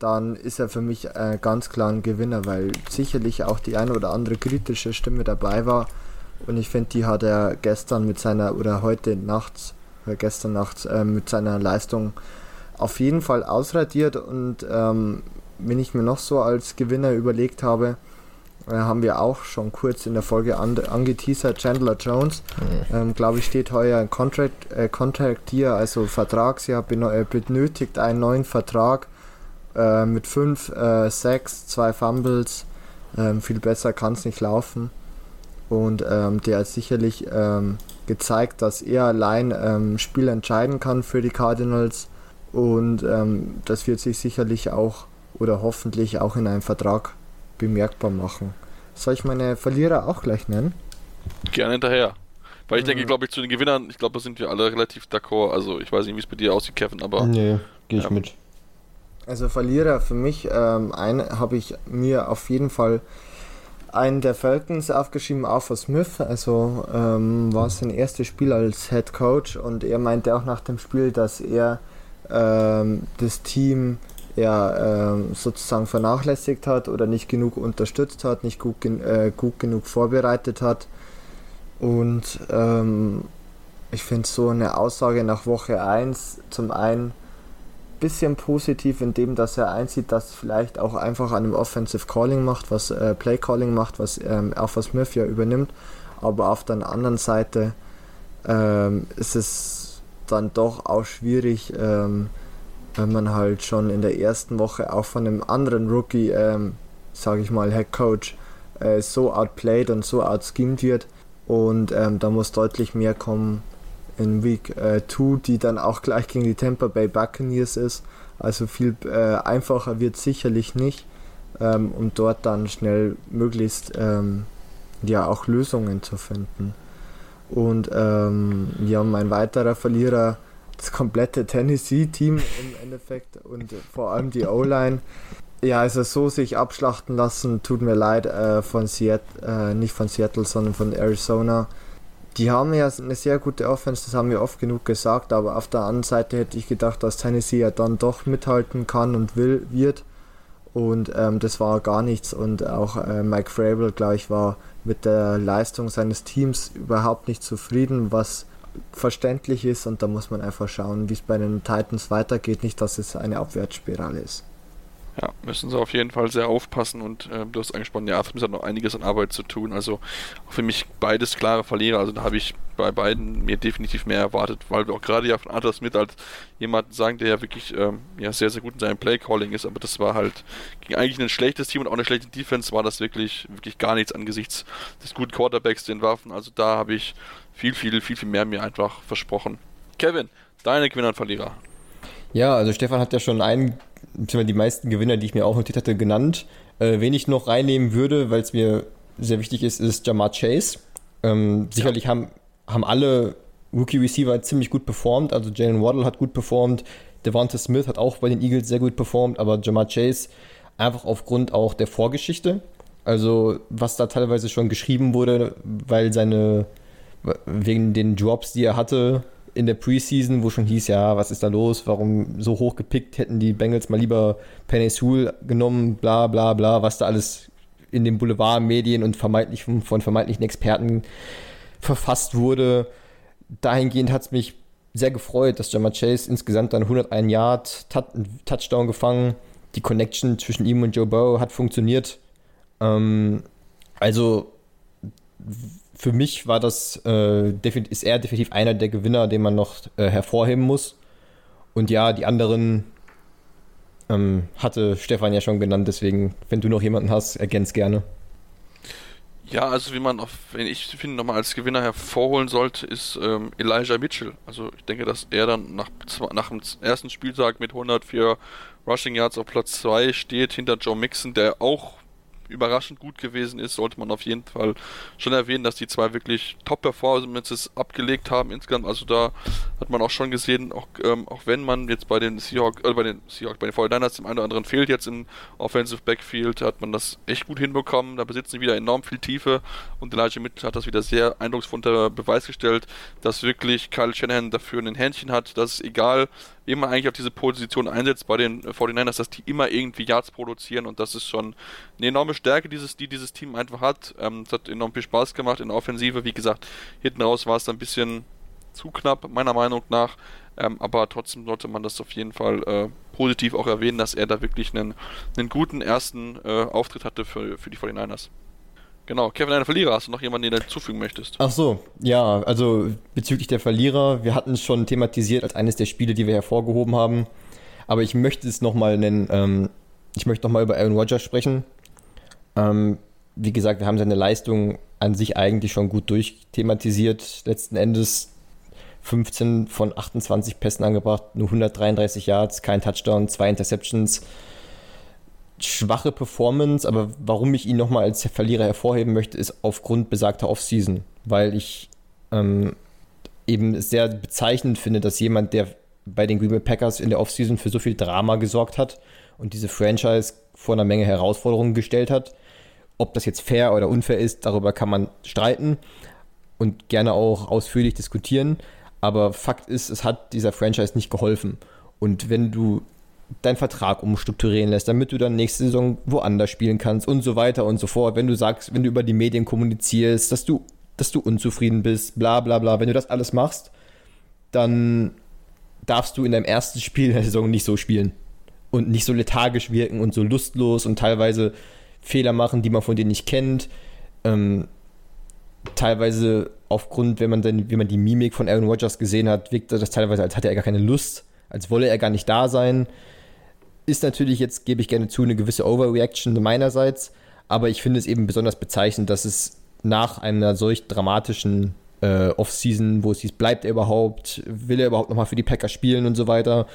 dann ist er für mich äh, ganz klar ein Gewinner, weil sicherlich auch die eine oder andere kritische Stimme dabei war und ich finde, die hat er gestern mit seiner, oder heute nachts, oder gestern nachts, äh, mit seiner Leistung auf jeden Fall ausradiert. Und ähm, wenn ich mir noch so als Gewinner überlegt habe, äh, haben wir auch schon kurz in der Folge an, angeteasert, Chandler Jones, mhm. ähm, glaube ich, steht heuer ein Contract, äh, Contract hier, also Vertragsjahr, äh, benötigt einen neuen Vertrag äh, mit 5 äh, 6, 2 Fumbles. Ähm, viel besser kann es nicht laufen. Und ähm, der hat sicherlich ähm, gezeigt, dass er allein ähm, Spiel entscheiden kann für die Cardinals. Und ähm, das wird sich sicherlich auch oder hoffentlich auch in einem Vertrag bemerkbar machen. Soll ich meine Verlierer auch gleich nennen? Gerne hinterher. Weil ich denke, glaube ich, zu den Gewinnern, ich glaube, da sind wir alle relativ d'accord. Also ich weiß nicht, wie es bei dir aussieht, Kevin, aber. Nee, gehe ich ja. mit. Also Verlierer für mich, ähm, eine habe ich mir auf jeden Fall einen der Falcons aufgeschrieben, Arthur Smith, also ähm, war sein erstes Spiel als Head Coach und er meinte auch nach dem Spiel, dass er ähm, das Team ja, ähm, sozusagen vernachlässigt hat oder nicht genug unterstützt hat, nicht gut, äh, gut genug vorbereitet hat. Und ähm, ich finde so eine Aussage nach Woche 1 zum einen bisschen positiv in dem, dass er einsieht, dass vielleicht auch einfach an dem Offensive Calling macht, was äh, Play Calling macht, was ähm, Alpha Smith ja übernimmt. Aber auf der anderen Seite ähm, ist es dann doch auch schwierig, ähm, wenn man halt schon in der ersten Woche auch von einem anderen Rookie, ähm, sage ich mal, Head Coach, äh, so outplayed und so outschemed wird. Und ähm, da muss deutlich mehr kommen in Week 2, äh, die dann auch gleich gegen die Tampa Bay Buccaneers ist. Also viel äh, einfacher wird sicherlich nicht, ähm, um dort dann schnell möglichst ähm, ja auch Lösungen zu finden. Und ähm, ja, mein weiterer Verlierer, das komplette Tennessee-Team im Endeffekt und vor allem die O-Line. Ja, also so sich abschlachten lassen, tut mir leid, äh, von Seattle, äh, nicht von Seattle, sondern von Arizona die haben ja eine sehr gute Offense, das haben wir oft genug gesagt, aber auf der anderen Seite hätte ich gedacht, dass Tennessee ja dann doch mithalten kann und will, wird. Und ähm, das war gar nichts. Und auch äh, Mike Frabel, glaube ich, war mit der Leistung seines Teams überhaupt nicht zufrieden, was verständlich ist. Und da muss man einfach schauen, wie es bei den Titans weitergeht. Nicht, dass es eine Abwärtsspirale ist. Ja, müssen sie auf jeden Fall sehr aufpassen und äh, du hast angesprochen, ja, Athens hat noch einiges an Arbeit zu tun. Also für mich beides klare Verlierer. Also da habe ich bei beiden mir definitiv mehr erwartet, weil wir auch gerade ja von Arthur Smith als jemand sagen, der ja wirklich ähm, ja, sehr, sehr gut in seinem Play-Calling ist, aber das war halt gegen eigentlich ein schlechtes Team und auch eine schlechte Defense war das wirklich, wirklich gar nichts angesichts des guten Quarterbacks, den Waffen. Also da habe ich viel, viel, viel, viel mehr mir einfach versprochen. Kevin, deine Gewinner und Verlierer. Ja, also Stefan hat ja schon einen die meisten Gewinner, die ich mir auch notiert hatte, genannt. Äh, wen ich noch reinnehmen würde, weil es mir sehr wichtig ist, ist Jamar Chase. Ähm, sicherlich ja. haben, haben alle Rookie-Receiver ziemlich gut performt. Also Jalen Waddle hat gut performt, Devonta Smith hat auch bei den Eagles sehr gut performt, aber Jamar Chase einfach aufgrund auch der Vorgeschichte. Also was da teilweise schon geschrieben wurde, weil seine wegen den Drops, die er hatte, in der Preseason, wo schon hieß, ja, was ist da los, warum so hoch gepickt, hätten die Bengals mal lieber Penny Sewell genommen, bla bla bla, was da alles in den Boulevardmedien und vermeintlich von, von vermeintlichen Experten verfasst wurde. Dahingehend hat es mich sehr gefreut, dass Jamar Chase insgesamt dann 101 Yard Touchdown gefangen. Die Connection zwischen ihm und Joe Burrow hat funktioniert. Ähm, also für mich war das, äh, ist er definitiv einer der Gewinner, den man noch äh, hervorheben muss. Und ja, die anderen ähm, hatte Stefan ja schon genannt, deswegen, wenn du noch jemanden hast, ergänz gerne. Ja, also wie man, auf, wenn ich finde, nochmal als Gewinner hervorholen sollte, ist ähm, Elijah Mitchell. Also ich denke, dass er dann nach, nach dem ersten Spieltag mit 104 Rushing Yards auf Platz 2 steht, hinter Joe Mixon, der auch überraschend gut gewesen ist, sollte man auf jeden Fall schon erwähnen, dass die zwei wirklich Top-Performances abgelegt haben insgesamt. Also da hat man auch schon gesehen, auch, ähm, auch wenn man jetzt bei den Seahawks, äh, bei den Seahawks, bei den 49ers dem einen oder anderen fehlt jetzt im Offensive Backfield, hat man das echt gut hinbekommen. Da besitzen sie wieder enorm viel Tiefe und Elijah Mitchell hat das wieder sehr eindrucksvoll unter Beweis gestellt, dass wirklich Kyle Shanahan dafür ein Händchen hat, dass egal wen man eigentlich auf diese Position einsetzt bei den 49ers, dass die immer irgendwie Yards produzieren und das ist schon eine enorme Stärke, dieses, die dieses Team einfach hat. Ähm, es hat enorm viel Spaß gemacht in der Offensive. Wie gesagt, hinten raus war es ein bisschen zu knapp, meiner Meinung nach. Ähm, aber trotzdem sollte man das auf jeden Fall äh, positiv auch erwähnen, dass er da wirklich einen, einen guten ersten äh, Auftritt hatte für, für die 49ers. Genau, Kevin, eine Verlierer, hast du noch jemanden, den du hinzufügen möchtest? Ach so, ja, also bezüglich der Verlierer, wir hatten es schon thematisiert als eines der Spiele, die wir hervorgehoben haben, aber ich möchte es nochmal nennen, ähm, ich möchte nochmal über Aaron Rodgers sprechen. Ähm, wie gesagt, wir haben seine Leistung an sich eigentlich schon gut durchthematisiert. Letzten Endes 15 von 28 Pässen angebracht, nur 133 Yards, kein Touchdown, zwei Interceptions schwache Performance, aber warum ich ihn nochmal als Verlierer hervorheben möchte, ist aufgrund besagter Offseason, weil ich ähm, eben sehr bezeichnend finde, dass jemand, der bei den Green Bay Packers in der Offseason für so viel Drama gesorgt hat und diese Franchise vor einer Menge Herausforderungen gestellt hat Ob das jetzt fair oder unfair ist, darüber kann man streiten und gerne auch ausführlich diskutieren. Aber Fakt ist, es hat dieser Franchise nicht geholfen. Und wenn du deinen Vertrag umstrukturieren lässt, damit du dann nächste Saison woanders spielen kannst und so weiter und so fort. Wenn du sagst, wenn du über die Medien kommunizierst, dass du, dass du unzufrieden bist, bla bla bla, wenn du das alles machst, dann darfst du in deinem ersten Spiel der Saison nicht so spielen und nicht so lethargisch wirken und so lustlos und teilweise Fehler machen, die man von denen nicht kennt. Ähm, teilweise aufgrund, wenn man dann, wie man die Mimik von Aaron Rodgers gesehen hat, wirkt das teilweise, als hätte er gar keine Lust, als wolle er gar nicht da sein. Ist natürlich jetzt, gebe ich gerne zu, eine gewisse Overreaction meinerseits, aber ich finde es eben besonders bezeichnend, dass es nach einer solch dramatischen äh, Offseason, wo es hieß, bleibt er überhaupt, will er überhaupt nochmal für die Packers spielen und so weiter,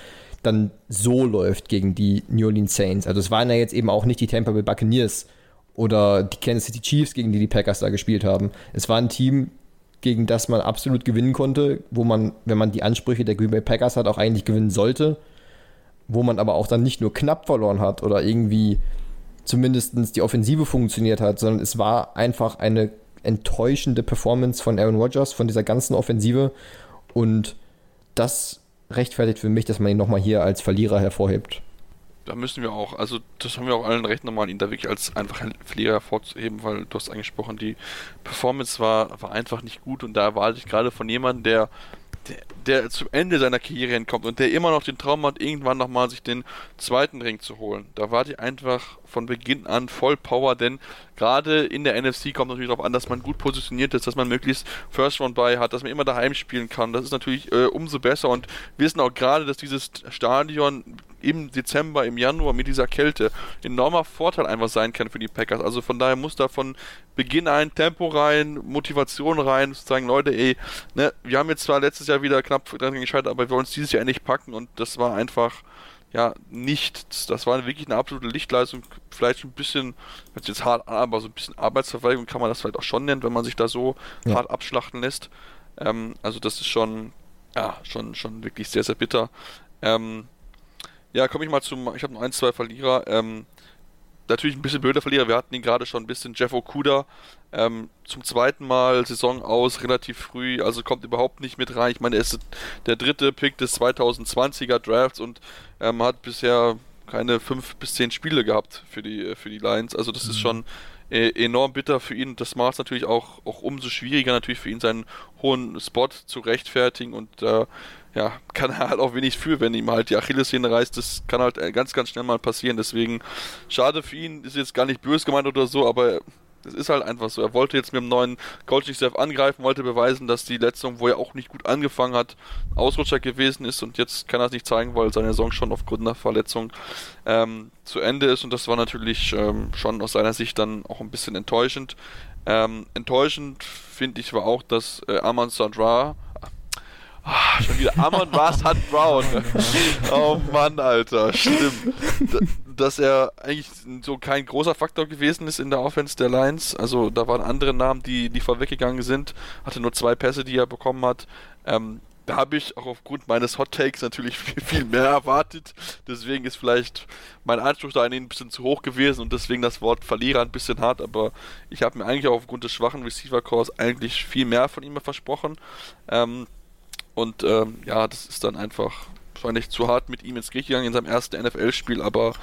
dann so läuft gegen die New Orleans Saints. Also es waren ja jetzt eben auch nicht die Tampa Bay Buccaneers oder die Kansas City Chiefs, gegen die die Packers da gespielt haben. Es war ein Team, gegen das man absolut gewinnen konnte, wo man, wenn man die Ansprüche der Green Bay Packers hat, auch eigentlich gewinnen sollte wo man aber auch dann nicht nur knapp verloren hat oder irgendwie zumindest die Offensive funktioniert hat, sondern es war einfach eine enttäuschende Performance von Aaron Rodgers, von dieser ganzen Offensive und das rechtfertigt für mich, dass man ihn nochmal hier als Verlierer hervorhebt. Da müssen wir auch, also das haben wir auch allen recht nochmal, ihn da wirklich als einfach Verlierer hervorzuheben, weil du hast angesprochen, die Performance war, war einfach nicht gut und da erwarte ich gerade von jemandem, der der, der zum Ende seiner Karriere hinkommt und der immer noch den Traum hat, irgendwann nochmal sich den zweiten Ring zu holen. Da war die einfach von Beginn an voll Power, denn gerade in der NFC kommt natürlich darauf an, dass man gut positioniert ist, dass man möglichst First Round bei hat, dass man immer daheim spielen kann. Das ist natürlich äh, umso besser und wir wissen auch gerade, dass dieses Stadion im Dezember, im Januar mit dieser Kälte enormer Vorteil einfach sein kann für die Packers. Also von daher muss da von Beginn ein Tempo rein, Motivation rein, zu sagen, Leute, ey, ne, wir haben jetzt zwar letztes Jahr wieder knapp dran gescheitert, aber wir wollen es dieses Jahr endlich packen und das war einfach ja, nicht. Das war wirklich eine absolute Lichtleistung. Vielleicht ein bisschen, wenn jetzt hart an, aber so ein bisschen Arbeitsverweigerung kann man das vielleicht auch schon nennen, wenn man sich da so ja. hart abschlachten lässt. Ähm, also das ist schon, ja, schon, schon wirklich sehr, sehr bitter. Ähm, ja, komme ich mal zum, ich habe noch ein, zwei Verlierer. Ähm, natürlich ein bisschen blöder Verlierer. Wir hatten ihn gerade schon ein bisschen, Jeff Okuda. Ähm, zum zweiten Mal Saison aus, relativ früh, also kommt überhaupt nicht mit rein. Ich meine, er ist der dritte Pick des 2020er Drafts und ähm, hat bisher keine fünf bis zehn Spiele gehabt für die, für die Lions. Also das mhm. ist schon äh, enorm bitter für ihn. Das macht es natürlich auch, auch umso schwieriger natürlich für ihn, seinen hohen Spot zu rechtfertigen und äh, ja, kann er halt auch wenig für, wenn ihm halt die Achillessehne reißt. Das kann halt äh, ganz, ganz schnell mal passieren. Deswegen schade für ihn, ist jetzt gar nicht böse gemeint oder so, aber es ist halt einfach so. Er wollte jetzt mit dem neuen Coaching Staff angreifen, wollte beweisen, dass die letzte, wo er auch nicht gut angefangen hat, Ausrutscher gewesen ist und jetzt kann er es nicht zeigen, weil seine Saison schon aufgrund einer Verletzung ähm, zu Ende ist und das war natürlich ähm, schon aus seiner Sicht dann auch ein bisschen enttäuschend. Ähm, enttäuschend finde ich war auch, dass äh, Armand Sandra Oh, schon wieder Amon Ross hat Brown. Oh Mann, Alter, schlimm. Dass er eigentlich so kein großer Faktor gewesen ist in der Offense der Lions. Also da waren andere Namen, die, die vorweggegangen sind. Hatte nur zwei Pässe, die er bekommen hat. Ähm, da habe ich auch aufgrund meines Hot Takes natürlich viel, viel mehr erwartet. Deswegen ist vielleicht mein Anspruch da ein bisschen zu hoch gewesen und deswegen das Wort Verlierer ein bisschen hart. Aber ich habe mir eigentlich auch aufgrund des schwachen Receiver Cores eigentlich viel mehr von ihm versprochen. Ähm, und ähm, ja, das ist dann einfach wahrscheinlich zu hart mit ihm ins Gericht gegangen in seinem ersten NFL-Spiel, aber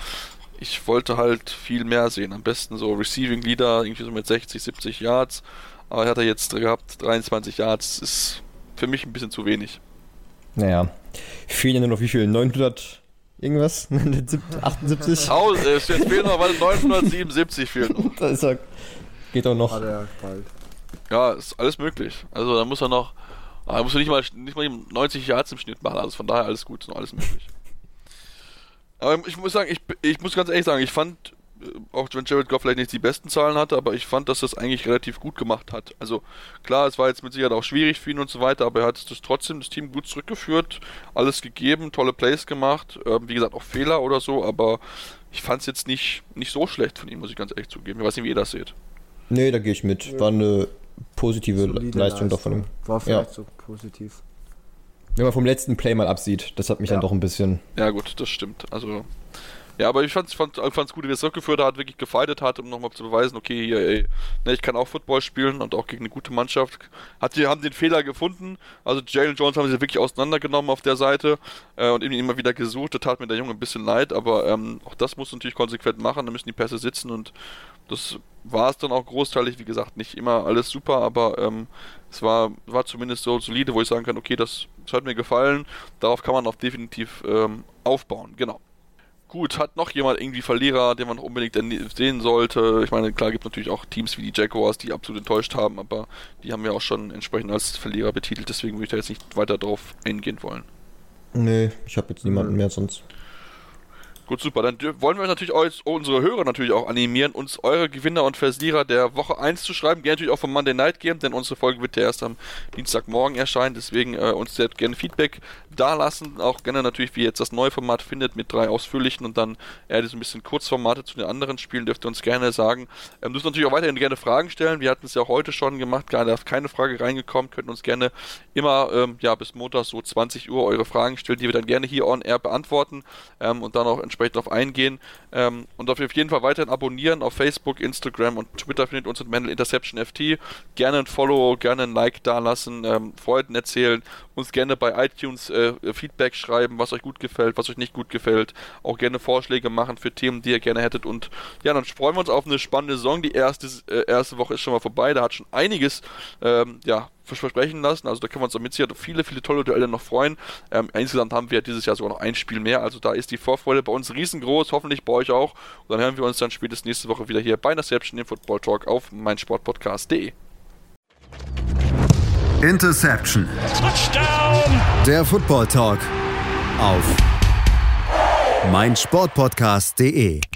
ich wollte halt viel mehr sehen. Am besten so Receiving Leader, irgendwie so mit 60, 70 Yards. Aber er hat er jetzt gehabt, 23 Yards, ist für mich ein bisschen zu wenig. Naja, fehlen nur noch wie viel? 900 irgendwas? 78? Oh, es fehlen noch, weil 977 fehlen noch. Das ist ja, geht doch noch. Ja, ist alles möglich. Also da muss er noch aber da musst du nicht mal, nicht mal 90 Yards im Schnitt machen, also von daher alles gut, noch alles möglich. Aber ich muss sagen, ich, ich muss ganz ehrlich sagen, ich fand, äh, auch wenn Jared Goff vielleicht nicht die besten Zahlen hatte, aber ich fand, dass das eigentlich relativ gut gemacht hat. Also klar, es war jetzt mit Sicherheit auch schwierig für ihn und so weiter, aber er hat das trotzdem das Team gut zurückgeführt, alles gegeben, tolle Plays gemacht, äh, wie gesagt auch Fehler oder so, aber ich fand es jetzt nicht, nicht so schlecht von ihm, muss ich ganz ehrlich zugeben. Ich weiß nicht, wie ihr das seht. Nee, da gehe ich mit. War eine positive Leistung, Leistung doch von ihm. War vielleicht ja. so positiv. Wenn man vom letzten Play mal absieht, das hat mich ja. dann doch ein bisschen. Ja, gut, das stimmt. Also, Ja, aber ich fand es fand, fand's gut, wie er es zurückgeführt hat, wirklich gefeitet hat, um nochmal zu beweisen, okay, hier, ey, ne, ich kann auch Football spielen und auch gegen eine gute Mannschaft. Hat die, haben den Fehler gefunden. Also Jalen Jones haben sie wirklich auseinandergenommen auf der Seite äh, und ihn immer wieder gesucht. Da tat mir der Junge ein bisschen leid, aber ähm, auch das muss natürlich konsequent machen. Da müssen die Pässe sitzen und das war es dann auch großteilig. Wie gesagt, nicht immer alles super, aber ähm, es war, war zumindest so solide, wo ich sagen kann, okay, das, das hat mir gefallen. Darauf kann man auch definitiv ähm, aufbauen. Genau. Gut, hat noch jemand irgendwie Verlierer, den man unbedingt sehen sollte? Ich meine, klar gibt es natürlich auch Teams wie die Jaguars, die absolut enttäuscht haben, aber die haben wir auch schon entsprechend als Verlierer betitelt, deswegen würde ich da jetzt nicht weiter drauf eingehen wollen. Nee, ich habe jetzt niemanden mehr sonst. Gut, super. Dann wollen wir natürlich auch unsere Hörer natürlich auch animieren, uns eure Gewinner und Versierer der Woche 1 zu schreiben. Gerne natürlich auch vom Monday Night Game, denn unsere Folge wird ja erst am Dienstagmorgen erscheinen. Deswegen äh, uns sehr gerne Feedback da lassen. Auch gerne natürlich, wie ihr jetzt das neue Format findet, mit drei ausführlichen und dann eher so ein bisschen Kurzformate zu den anderen Spielen, dürft ihr uns gerne sagen. Ähm, dürft natürlich auch weiterhin gerne Fragen stellen. Wir hatten es ja heute schon gemacht, gerade ist keine Frage reingekommen. Könnt uns gerne immer ähm, ja, bis Montag so 20 Uhr eure Fragen stellen, die wir dann gerne hier on air beantworten ähm, und dann auch entsprechend entsprechend darauf eingehen. Ähm, und auf jeden Fall weiterhin abonnieren auf Facebook, Instagram und Twitter findet uns mit Mendel Interception FT. Gerne ein Follow, gerne ein Like da lassen, ähm, Freunden erzählen, uns gerne bei iTunes äh, Feedback schreiben, was euch gut gefällt, was euch nicht gut gefällt. Auch gerne Vorschläge machen für Themen, die ihr gerne hättet. Und ja, dann freuen wir uns auf eine spannende Saison. Die erste, äh, erste Woche ist schon mal vorbei. Da hat schon einiges ähm, ja, versprechen lassen. Also da können wir uns mit Sicherheit viele, viele tolle Duelle noch freuen. Ähm, insgesamt haben wir dieses Jahr sogar noch ein Spiel mehr. Also da ist die Vorfreude bei uns riesengroß, hoffentlich bei euch auch. Und dann hören wir uns dann spätestens nächste Woche wieder hier bei Interception im Football Talk auf meinsportpodcast.de. Interception. Touchdown. Der Football Talk auf meinsportpodcast.de.